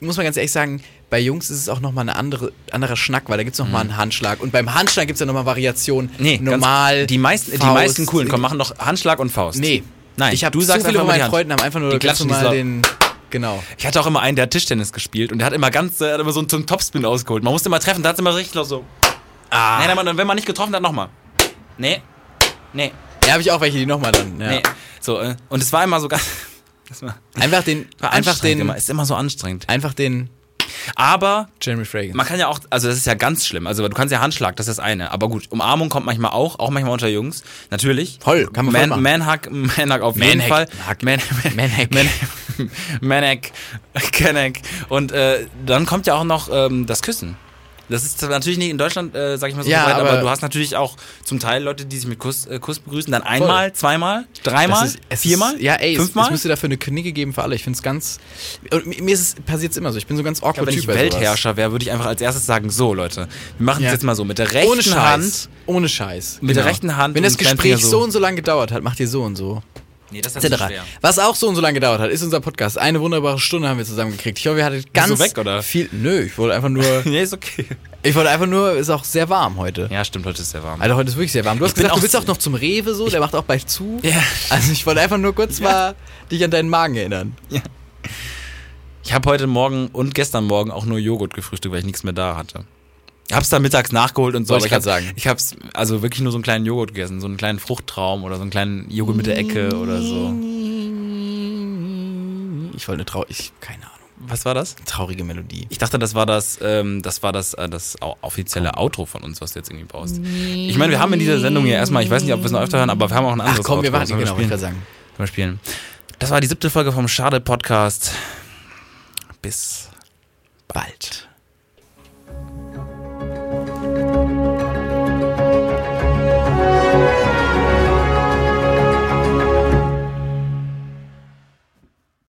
muss mal ganz ehrlich sagen, bei Jungs ist es auch nochmal eine andere, anderer Schnack, weil da gibt's noch mal einen Handschlag. Und beim Handschlag gibt's ja nochmal Variationen. Mhm. Nee, normal. Ganz, die meisten, die Faust. meisten coolen, komm, machen noch Handschlag und Faust. Nee. Nein, ich habe du sagst viele von mal die meinen. Freunden haben einfach nur Die klatschen die den. Genau. Ich hatte auch immer einen, der hat Tischtennis gespielt und der hat immer ganz, äh, hat immer so einen, einen Topspin ausgeholt. Man musste immer treffen, da hat es immer richtig noch so. Ah. Nee, man, wenn man nicht getroffen hat, nochmal. Nee. Nee. Ja, habe ich auch welche, die nochmal dann. Ja. Nee. So, äh, und es war immer so ganz. Einfach den, einfach den, immer. Ist immer so anstrengend. einfach den Aber Jeremy Fragrance. man kann ja auch, also das ist ja ganz schlimm. Also du kannst ja Handschlag, das ist das eine. Aber gut, Umarmung kommt manchmal auch, auch manchmal unter Jungs. Natürlich. Voll, kann man Man. Manhack, Manhack auf jeden Fall. Manhack. Man, Manhack. Man, Manek, Kenneck. Und äh, dann kommt ja auch noch ähm, das Küssen. Das ist natürlich nicht in Deutschland, äh, sag ich mal so Ja, weit, aber, aber- du hast natürlich auch zum Teil Leute, die sich mit Kuss, äh, Kuss begrüßen, dann einmal, zweimal, dreimal, ist- es viermal, Ist, ja, ey, es, fünfmal. es müsste dafür eine Knicke geben für alle. Ich finde es ganz. Und mir ist es passiert immer so. Ich bin so ganz awkward wenn Typ ich. Weltherrscher wäre, würde ich einfach als erstes sagen, so Leute, wir machen es Ja. jetzt mal so, mit der rechten Ohne Scheiß. Hand. Ohne Scheiß. Genau. Mit der rechten Hand Wenn das Gespräch so. so und so lange gedauert hat, macht ihr so und so. Nee, das ist schwer. Was auch so und so lange gedauert hat, ist unser Podcast. Eine wunderbare Stunde haben wir zusammengekriegt. Ich hoffe, ihr hattet ganz du weg, oder? viel. Nö, ich wollte einfach nur. Nee, ist okay. ich wollte einfach nur. Ist auch sehr warm heute. Ja, stimmt, heute ist sehr warm. Alter, heute ist wirklich sehr warm. Du hast Ich gesagt, du so- auch noch zum Rewe so, der macht auch bald zu. Ja. Also ich wollte einfach nur kurz mal dich an deinen Magen erinnern. Ich habe heute Morgen und gestern Morgen auch nur Joghurt gefrühstückt, weil ich nichts mehr da hatte. Ich hab's dann mittags nachgeholt und so, Wollte aber ich hab, sagen. ich hab's also wirklich nur so einen kleinen Joghurt gegessen, so einen kleinen Fruchttraum oder so einen kleinen Joghurt mit der Ecke oder so. Ich wollte eine trau ich keine Ahnung, Was war das? traurige Melodie. Ich dachte, das war das, ähm, das war das, äh, das offizielle Outro von uns, was du jetzt irgendwie baust. Ich meine, wir haben in dieser Sendung ja erstmal, ich weiß nicht, ob wir es noch öfter hören, aber wir haben auch ein Ach anderes komm, wir Outro. warten, Sollen genau, wollte ich gerade sagen. Wir spielen. Das war die siebte Folge vom Schade Podcast. Bis Bald.